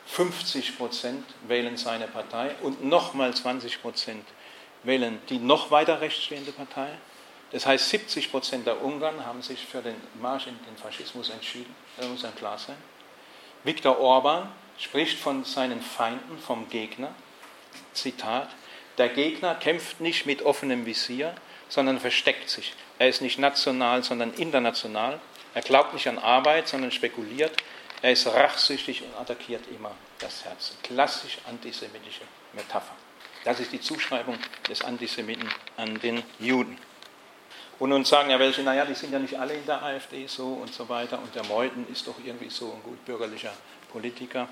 50 Prozent wählen seine Partei und nochmal 20 Prozent wählen die noch weiter rechts stehende Partei. Das heißt, 70 Prozent der Ungarn haben sich für den Marsch in den Faschismus entschieden. Das muss einem klar sein. Viktor Orban spricht von seinen Feinden, vom Gegner. Zitat: Der Gegner kämpft nicht mit offenem Visier, sondern versteckt sich. Er ist nicht national, sondern international. Er glaubt nicht an Arbeit, sondern spekuliert. Er ist rachsüchtig und attackiert immer das Herz. Klassisch antisemitische Metapher. Das ist die Zuschreibung des Antisemiten an den Juden. Und nun sagen ja welche, naja, die sind ja nicht alle in der AfD so und so weiter und der Meuthen ist doch irgendwie so ein gut bürgerlicher Politiker.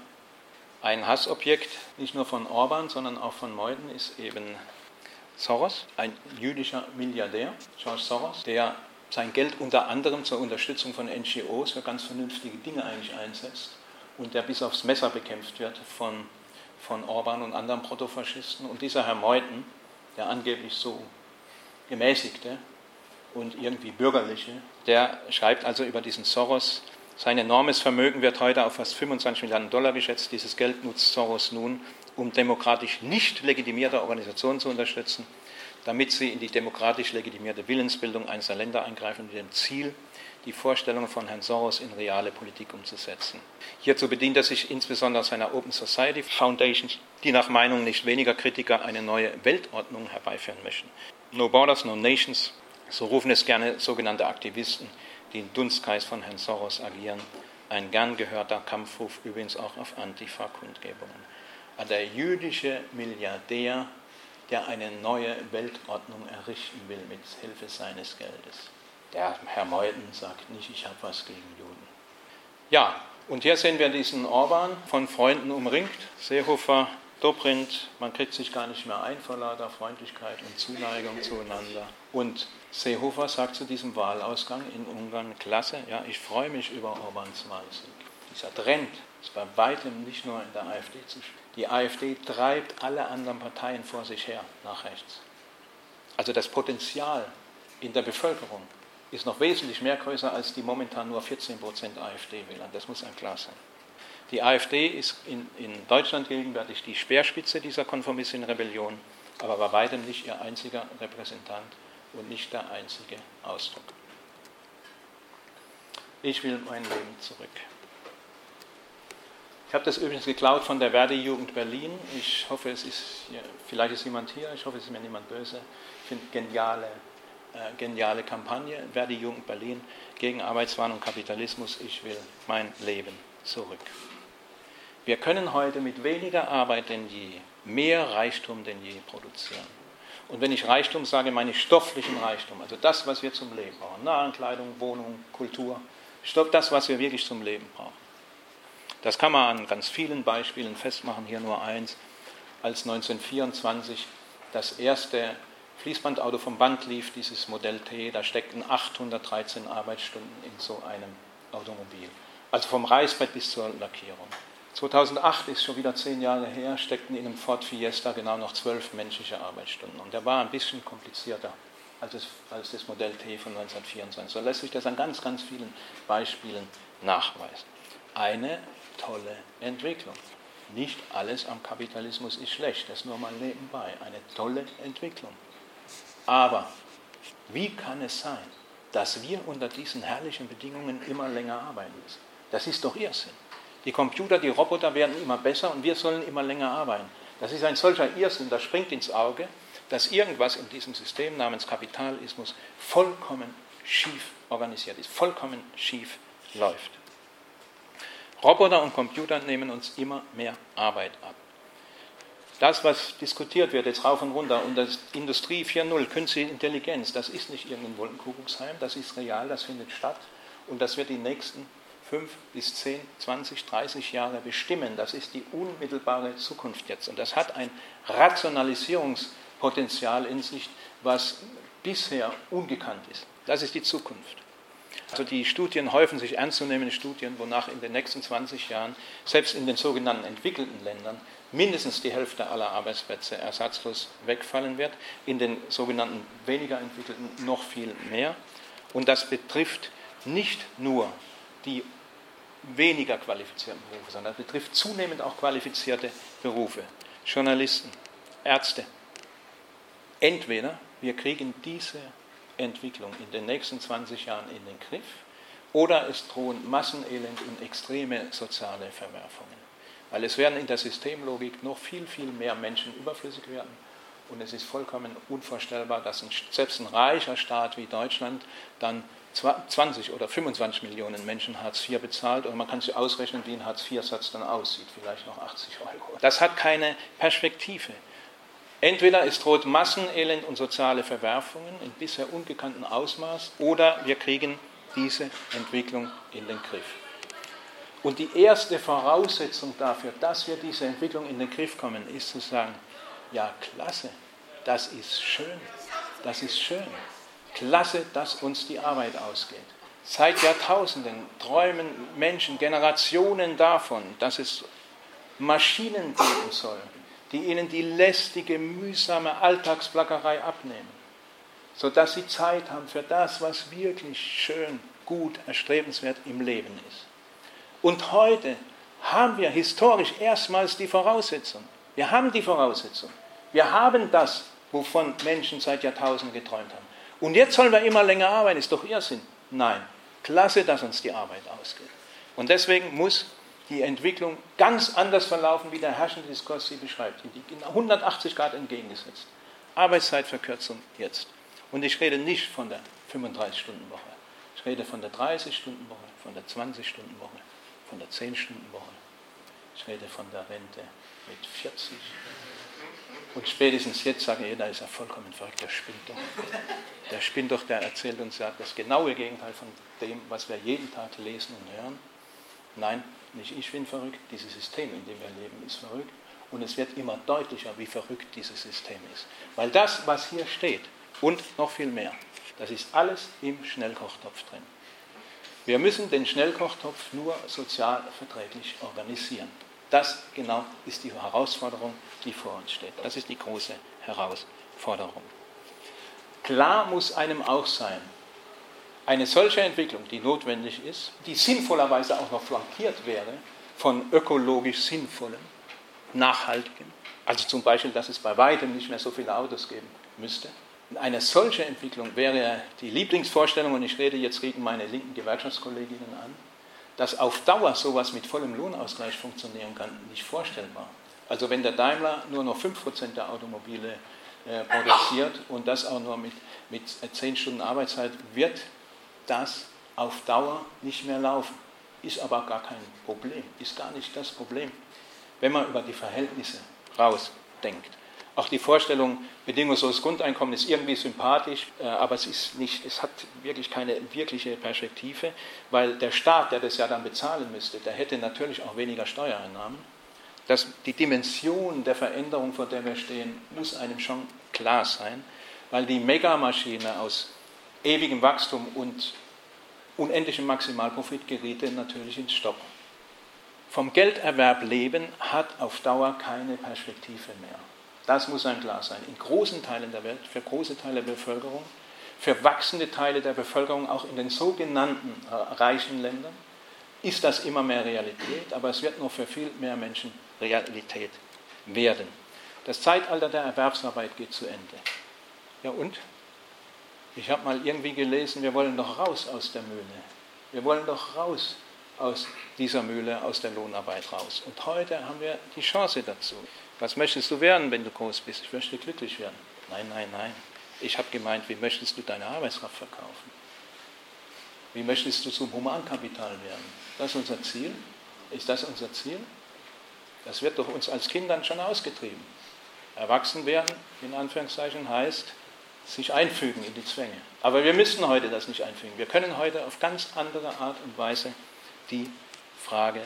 Ein Hassobjekt, nicht nur von Orban, sondern auch von Meuthen, ist eben Soros, ein jüdischer Milliardär, George Soros, der sein Geld unter anderem zur Unterstützung von NGOs für ganz vernünftige Dinge eigentlich einsetzt und der bis aufs Messer bekämpft wird von, von Orban und anderen Protofaschisten. Und dieser Herr Meuthen, der angeblich so gemäßigte und irgendwie bürgerliche, der schreibt also über diesen Soros, sein enormes Vermögen wird heute auf fast 25 Milliarden Dollar geschätzt. Dieses Geld nutzt Soros nun, um demokratisch nicht legitimierte Organisationen zu unterstützen, damit sie in die demokratisch legitimierte Willensbildung einzelner Länder eingreifen, mit dem Ziel, die Vorstellungen von Herrn Soros in reale Politik umzusetzen. Hierzu bedient er sich insbesondere seiner Open Society Foundation, die nach Meinung nicht weniger Kritiker eine neue Weltordnung herbeiführen möchten. No Borders, No Nations, so rufen es gerne sogenannte Aktivisten, die im Dunstkreis von Herrn Soros agieren. Ein gern gehörter Kampfruf übrigens auch auf Antifa-Kundgebungen. Der jüdische Milliardär, der eine neue Weltordnung errichten will mit Hilfe seines Geldes. Der Herr Meuthen sagt nicht, ich habe was gegen Juden. Ja, und hier sehen wir diesen Orban von Freunden umringt. Seehofer, Dobrindt, man kriegt sich gar nicht mehr ein vor lauter Freundlichkeit und Zuneigung zueinander. Und Seehofer sagt zu diesem Wahlausgang in Ungarn, klasse, ja, ich freue mich über Orbans Wahlsieg. Dieser Trend ist bei weitem nicht nur in der AfD zu. Die AfD treibt alle anderen Parteien vor sich her nach rechts. Also das Potenzial in der Bevölkerung ist noch wesentlich mehr größer als die momentan nur 14% AfD-Wähler. Das muss einem klar sein. Die AfD ist in, in Deutschland gegenwärtig die Speerspitze dieser konformistischen Rebellion, aber bei weitem nicht ihr einziger Repräsentant und nicht der einzige Ausdruck. Ich will mein Leben zurück. Ich habe das übrigens geklaut von der Verdi-Jugend Berlin. Ich hoffe, es ist hier, vielleicht ist jemand hier, ich hoffe, es ist mir niemand böse. Ich finde geniale, äh, geniale Kampagne. Verdi-Jugend Berlin gegen Arbeitswahn und Kapitalismus. Ich will mein Leben zurück. Wir können heute mit weniger Arbeit denn je mehr Reichtum denn je produzieren. Und wenn ich Reichtum sage, meine ich stofflichen Reichtum, also das, was wir zum Leben brauchen. Nahrungskleidung, Wohnung, Kultur, das, was wir wirklich zum Leben brauchen. Das kann man an ganz vielen Beispielen festmachen, hier nur eins. Als 1924 das erste Fließbandauto vom Band lief, dieses Modell T, da steckten 813 Arbeitsstunden in so einem Automobil. Also vom Reißbrett bis zur Lackierung. 2008 ist schon wieder zehn Jahre her, steckten in einem Ford Fiesta genau noch zwölf menschliche Arbeitsstunden. Und der war ein bisschen komplizierter als das, als das Modell T von 1924. So lässt sich das an ganz, ganz vielen Beispielen nachweisen. Eine tolle Entwicklung. Nicht alles am Kapitalismus ist schlecht, das nur mal nebenbei. Eine tolle Entwicklung. Aber wie kann es sein, dass wir unter diesen herrlichen Bedingungen immer länger arbeiten müssen? Das ist doch Irrsinn. Die Computer, die Roboter werden immer besser und wir sollen immer länger arbeiten. Das ist ein solcher Irrsinn, das springt ins Auge, dass irgendwas in diesem System namens Kapitalismus vollkommen schief organisiert ist, vollkommen schief läuft. Roboter und Computer nehmen uns immer mehr Arbeit ab. Das, was diskutiert wird, jetzt rauf und runter, und das Industrie 4.0, künstliche Intelligenz, das ist nicht irgendein Wolkenkuckucksheim, das ist real, das findet statt und das wird die nächsten fünf bis zehn, 20, 30 Jahre bestimmen. Das ist die unmittelbare Zukunft jetzt. Und das hat ein Rationalisierungspotenzial in sich, was bisher ungekannt ist. Das ist die Zukunft. Also die Studien häufen sich ernstzunehmende Studien, wonach in den nächsten 20 Jahren, selbst in den sogenannten entwickelten Ländern, mindestens die Hälfte aller Arbeitsplätze ersatzlos wegfallen wird, in den sogenannten weniger entwickelten noch viel mehr. Und das betrifft nicht nur die weniger qualifizierten Berufe, sondern das betrifft zunehmend auch qualifizierte Berufe. Journalisten, Ärzte. Entweder wir kriegen diese Entwicklung in den nächsten 20 Jahren in den Griff oder es drohen Massenelend und extreme soziale Verwerfungen. Weil es werden in der Systemlogik noch viel, viel mehr Menschen überflüssig werden. Und es ist vollkommen unvorstellbar, dass ein, selbst ein reicher Staat wie Deutschland dann 20 oder 25 Millionen Menschen Hartz IV bezahlt und man kann sich ausrechnen, wie ein Hartz IV-Satz dann aussieht, vielleicht noch 80 Euro. Das hat keine Perspektive. Entweder es droht Massenelend und soziale Verwerfungen in bisher ungekannten Ausmaß oder wir kriegen diese Entwicklung in den Griff. Und die erste Voraussetzung dafür, dass wir diese Entwicklung in den Griff kommen, ist zu sagen, ja, klasse, das ist schön, das ist schön. Klasse, dass uns die Arbeit ausgeht. Seit Jahrtausenden träumen Menschen, Generationen davon, dass es Maschinen geben soll, die ihnen die lästige, mühsame Alltagsplackerei abnehmen, sodass sie Zeit haben für das, was wirklich schön, gut, erstrebenswert im Leben ist. Und heute haben wir historisch erstmals die Voraussetzung. Wir haben die Voraussetzung. Wir haben das, wovon Menschen seit Jahrtausenden geträumt haben. Und jetzt sollen wir immer länger arbeiten, ist doch Irrsinn. Nein, klasse, dass uns die Arbeit ausgeht. Und deswegen muss die Entwicklung ganz anders verlaufen, wie der herrschende Diskurs sie beschreibt. In 180 Grad entgegengesetzt. Arbeitszeitverkürzung jetzt. Und ich rede nicht von der 35-Stunden-Woche. Ich rede von der 30-Stunden-Woche, von der 20-Stunden-Woche, von der 10-Stunden-Woche. Ich rede von der Rente mit 40. Und spätestens jetzt sagen jeder ist ja vollkommen verrückt, der spinnt doch. Der spinnt doch, der erzählt uns ja das genaue Gegenteil von dem, was wir jeden Tag lesen und hören. Nein, nicht ich bin verrückt, dieses System, in dem wir leben, ist verrückt. Und es wird immer deutlicher, wie verrückt dieses System ist. Weil das, was hier steht, und noch viel mehr, das ist alles im Schnellkochtopf drin. Wir müssen den Schnellkochtopf nur sozial verträglich organisieren. Das genau ist die Herausforderung, die vor uns steht. Das ist die große Herausforderung. Klar muss einem auch sein, eine solche Entwicklung, die notwendig ist, die sinnvollerweise auch noch flankiert wäre von ökologisch sinnvollem, nachhaltigem, also zum Beispiel, dass es bei weitem nicht mehr so viele Autos geben müsste. Eine solche Entwicklung wäre die Lieblingsvorstellung, und ich rede jetzt gegen meine linken Gewerkschaftskolleginnen an, dass auf Dauer sowas mit vollem Lohnausgleich funktionieren kann, nicht vorstellbar. Also wenn der Daimler nur noch 5% der Automobile äh, produziert und das auch nur mit, mit 10 Stunden Arbeitszeit, wird das auf Dauer nicht mehr laufen. Ist aber gar kein Problem, ist gar nicht das Problem, wenn man über die Verhältnisse rausdenkt. Auch die Vorstellung, bedingungsloses Grundeinkommen ist irgendwie sympathisch, äh, aber es, ist nicht, es hat wirklich keine wirkliche Perspektive, weil der Staat, der das ja dann bezahlen müsste, der hätte natürlich auch weniger Steuereinnahmen. Das, die Dimension der Veränderung, vor der wir stehen, muss einem schon klar sein, weil die Megamaschine aus ewigem Wachstum und unendlichem Maximalprofit geriete natürlich ins Stoppen. Vom Gelderwerb leben hat auf Dauer keine Perspektive mehr. Das muss einem klar sein. In großen Teilen der Welt, für große Teile der Bevölkerung, für wachsende Teile der Bevölkerung, auch in den sogenannten äh, reichen Ländern, ist das immer mehr Realität, aber es wird noch für viel mehr Menschen Realität werden. Das Zeitalter der Erwerbsarbeit geht zu Ende. Ja und? Ich habe mal irgendwie gelesen, wir wollen doch raus aus der Mühle. Wir wollen doch raus aus dieser Mühle, aus der Lohnarbeit raus. Und heute haben wir die Chance dazu. Was möchtest du werden, wenn du groß bist? Ich möchte glücklich werden. Nein, nein, nein. Ich habe gemeint, wie möchtest du deine Arbeitskraft verkaufen? Wie möchtest du zum Humankapital werden? Das ist unser Ziel. Ist das unser Ziel? Das wird doch uns als Kindern schon ausgetrieben. Erwachsen werden, in Anführungszeichen, heißt sich einfügen in die Zwänge. Aber wir müssen heute das nicht einfügen. Wir können heute auf ganz andere Art und Weise die Frage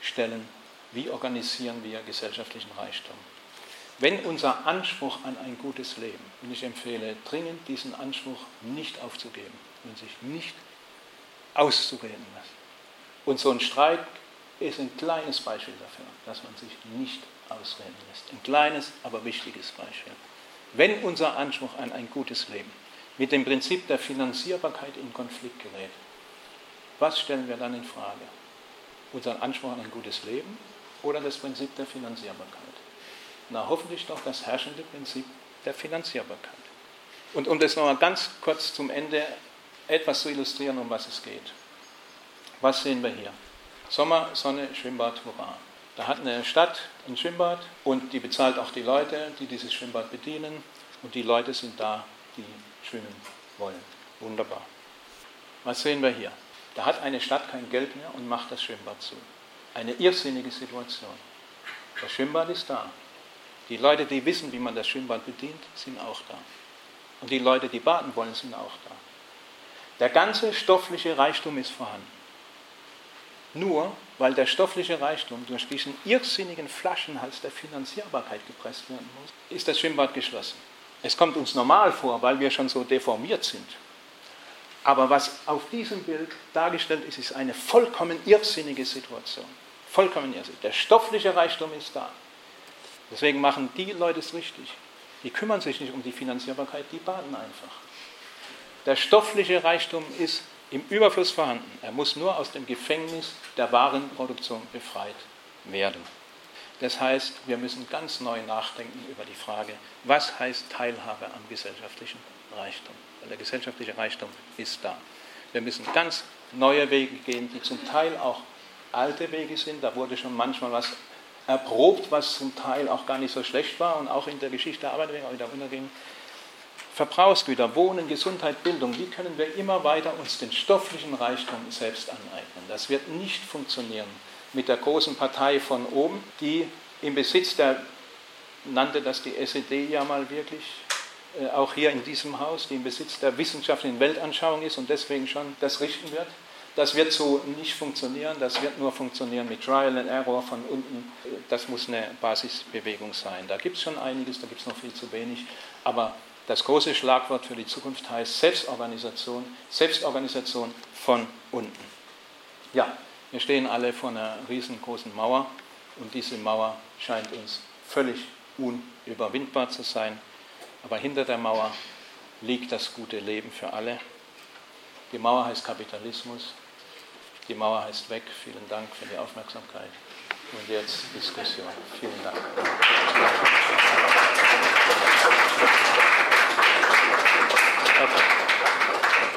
stellen, wie organisieren wir gesellschaftlichen Reichtum. Wenn unser Anspruch an ein gutes Leben, und ich empfehle dringend, diesen Anspruch nicht aufzugeben und sich nicht auszureden lassen. Und so ein Streik ist ein kleines Beispiel dafür, dass man sich nicht ausreden lässt. Ein kleines, aber wichtiges Beispiel. Wenn unser Anspruch an ein gutes Leben mit dem Prinzip der Finanzierbarkeit in Konflikt gerät, was stellen wir dann in Frage? Unseren Anspruch an ein gutes Leben oder das Prinzip der Finanzierbarkeit? Na, hoffentlich doch das herrschende Prinzip der Finanzierbarkeit. Und um das nochmal ganz kurz zum Ende etwas zu illustrieren, um was es geht. Was sehen wir hier? Sommer, Sonne, Schwimmbad, hurra. Da hat eine Stadt ein Schwimmbad und die bezahlt auch die Leute, die dieses Schwimmbad bedienen. Und die Leute sind da, die schwimmen wollen. Wunderbar. Was sehen wir hier? Da hat eine Stadt kein Geld mehr und macht das Schwimmbad zu. Eine irrsinnige Situation. Das Schwimmbad ist da. Die Leute, die wissen, wie man das Schwimmbad bedient, sind auch da. Und die Leute, die baden wollen, sind auch da. Der ganze stoffliche Reichtum ist vorhanden. Nur weil der stoffliche Reichtum durch diesen irrsinnigen Flaschenhals der Finanzierbarkeit gepresst werden muss, ist das Schwimmbad geschlossen. Es kommt uns normal vor, weil wir schon so deformiert sind. Aber was auf diesem Bild dargestellt ist, ist eine vollkommen irrsinnige Situation. Vollkommen irrsinnig. Der stoffliche Reichtum ist da. Deswegen machen die Leute es richtig. Die kümmern sich nicht um die Finanzierbarkeit, die baden einfach. Der stoffliche Reichtum ist im Überfluss vorhanden. Er muss nur aus dem Gefängnis der Warenproduktion befreit werden. Das heißt, wir müssen ganz neu nachdenken über die Frage, was heißt Teilhabe am gesellschaftlichen Reichtum? Weil der gesellschaftliche Reichtum ist da. Wir müssen ganz neue Wege gehen, die zum Teil auch alte Wege sind. Da wurde schon manchmal was erprobt, was zum Teil auch gar nicht so schlecht war und auch in der Geschichte der Arbeit wieder unterging. Verbrauchsgüter, Wohnen, Gesundheit, Bildung, wie können wir immer weiter uns den stofflichen Reichtum selbst aneignen? Das wird nicht funktionieren mit der großen Partei von oben, die im Besitz der, nannte das die SED ja mal wirklich, äh, auch hier in diesem Haus, die im Besitz der wissenschaftlichen Weltanschauung ist und deswegen schon das richten wird. Das wird so nicht funktionieren, das wird nur funktionieren mit Trial and Error von unten. Das muss eine Basisbewegung sein. Da gibt es schon einiges, da gibt es noch viel zu wenig, aber das große Schlagwort für die Zukunft heißt Selbstorganisation, Selbstorganisation von unten. Ja, wir stehen alle vor einer riesengroßen Mauer und diese Mauer scheint uns völlig unüberwindbar zu sein. Aber hinter der Mauer liegt das gute Leben für alle. Die Mauer heißt Kapitalismus. Die Mauer heißt weg. Vielen Dank für die Aufmerksamkeit. Und jetzt Diskussion. Vielen Dank. Okay.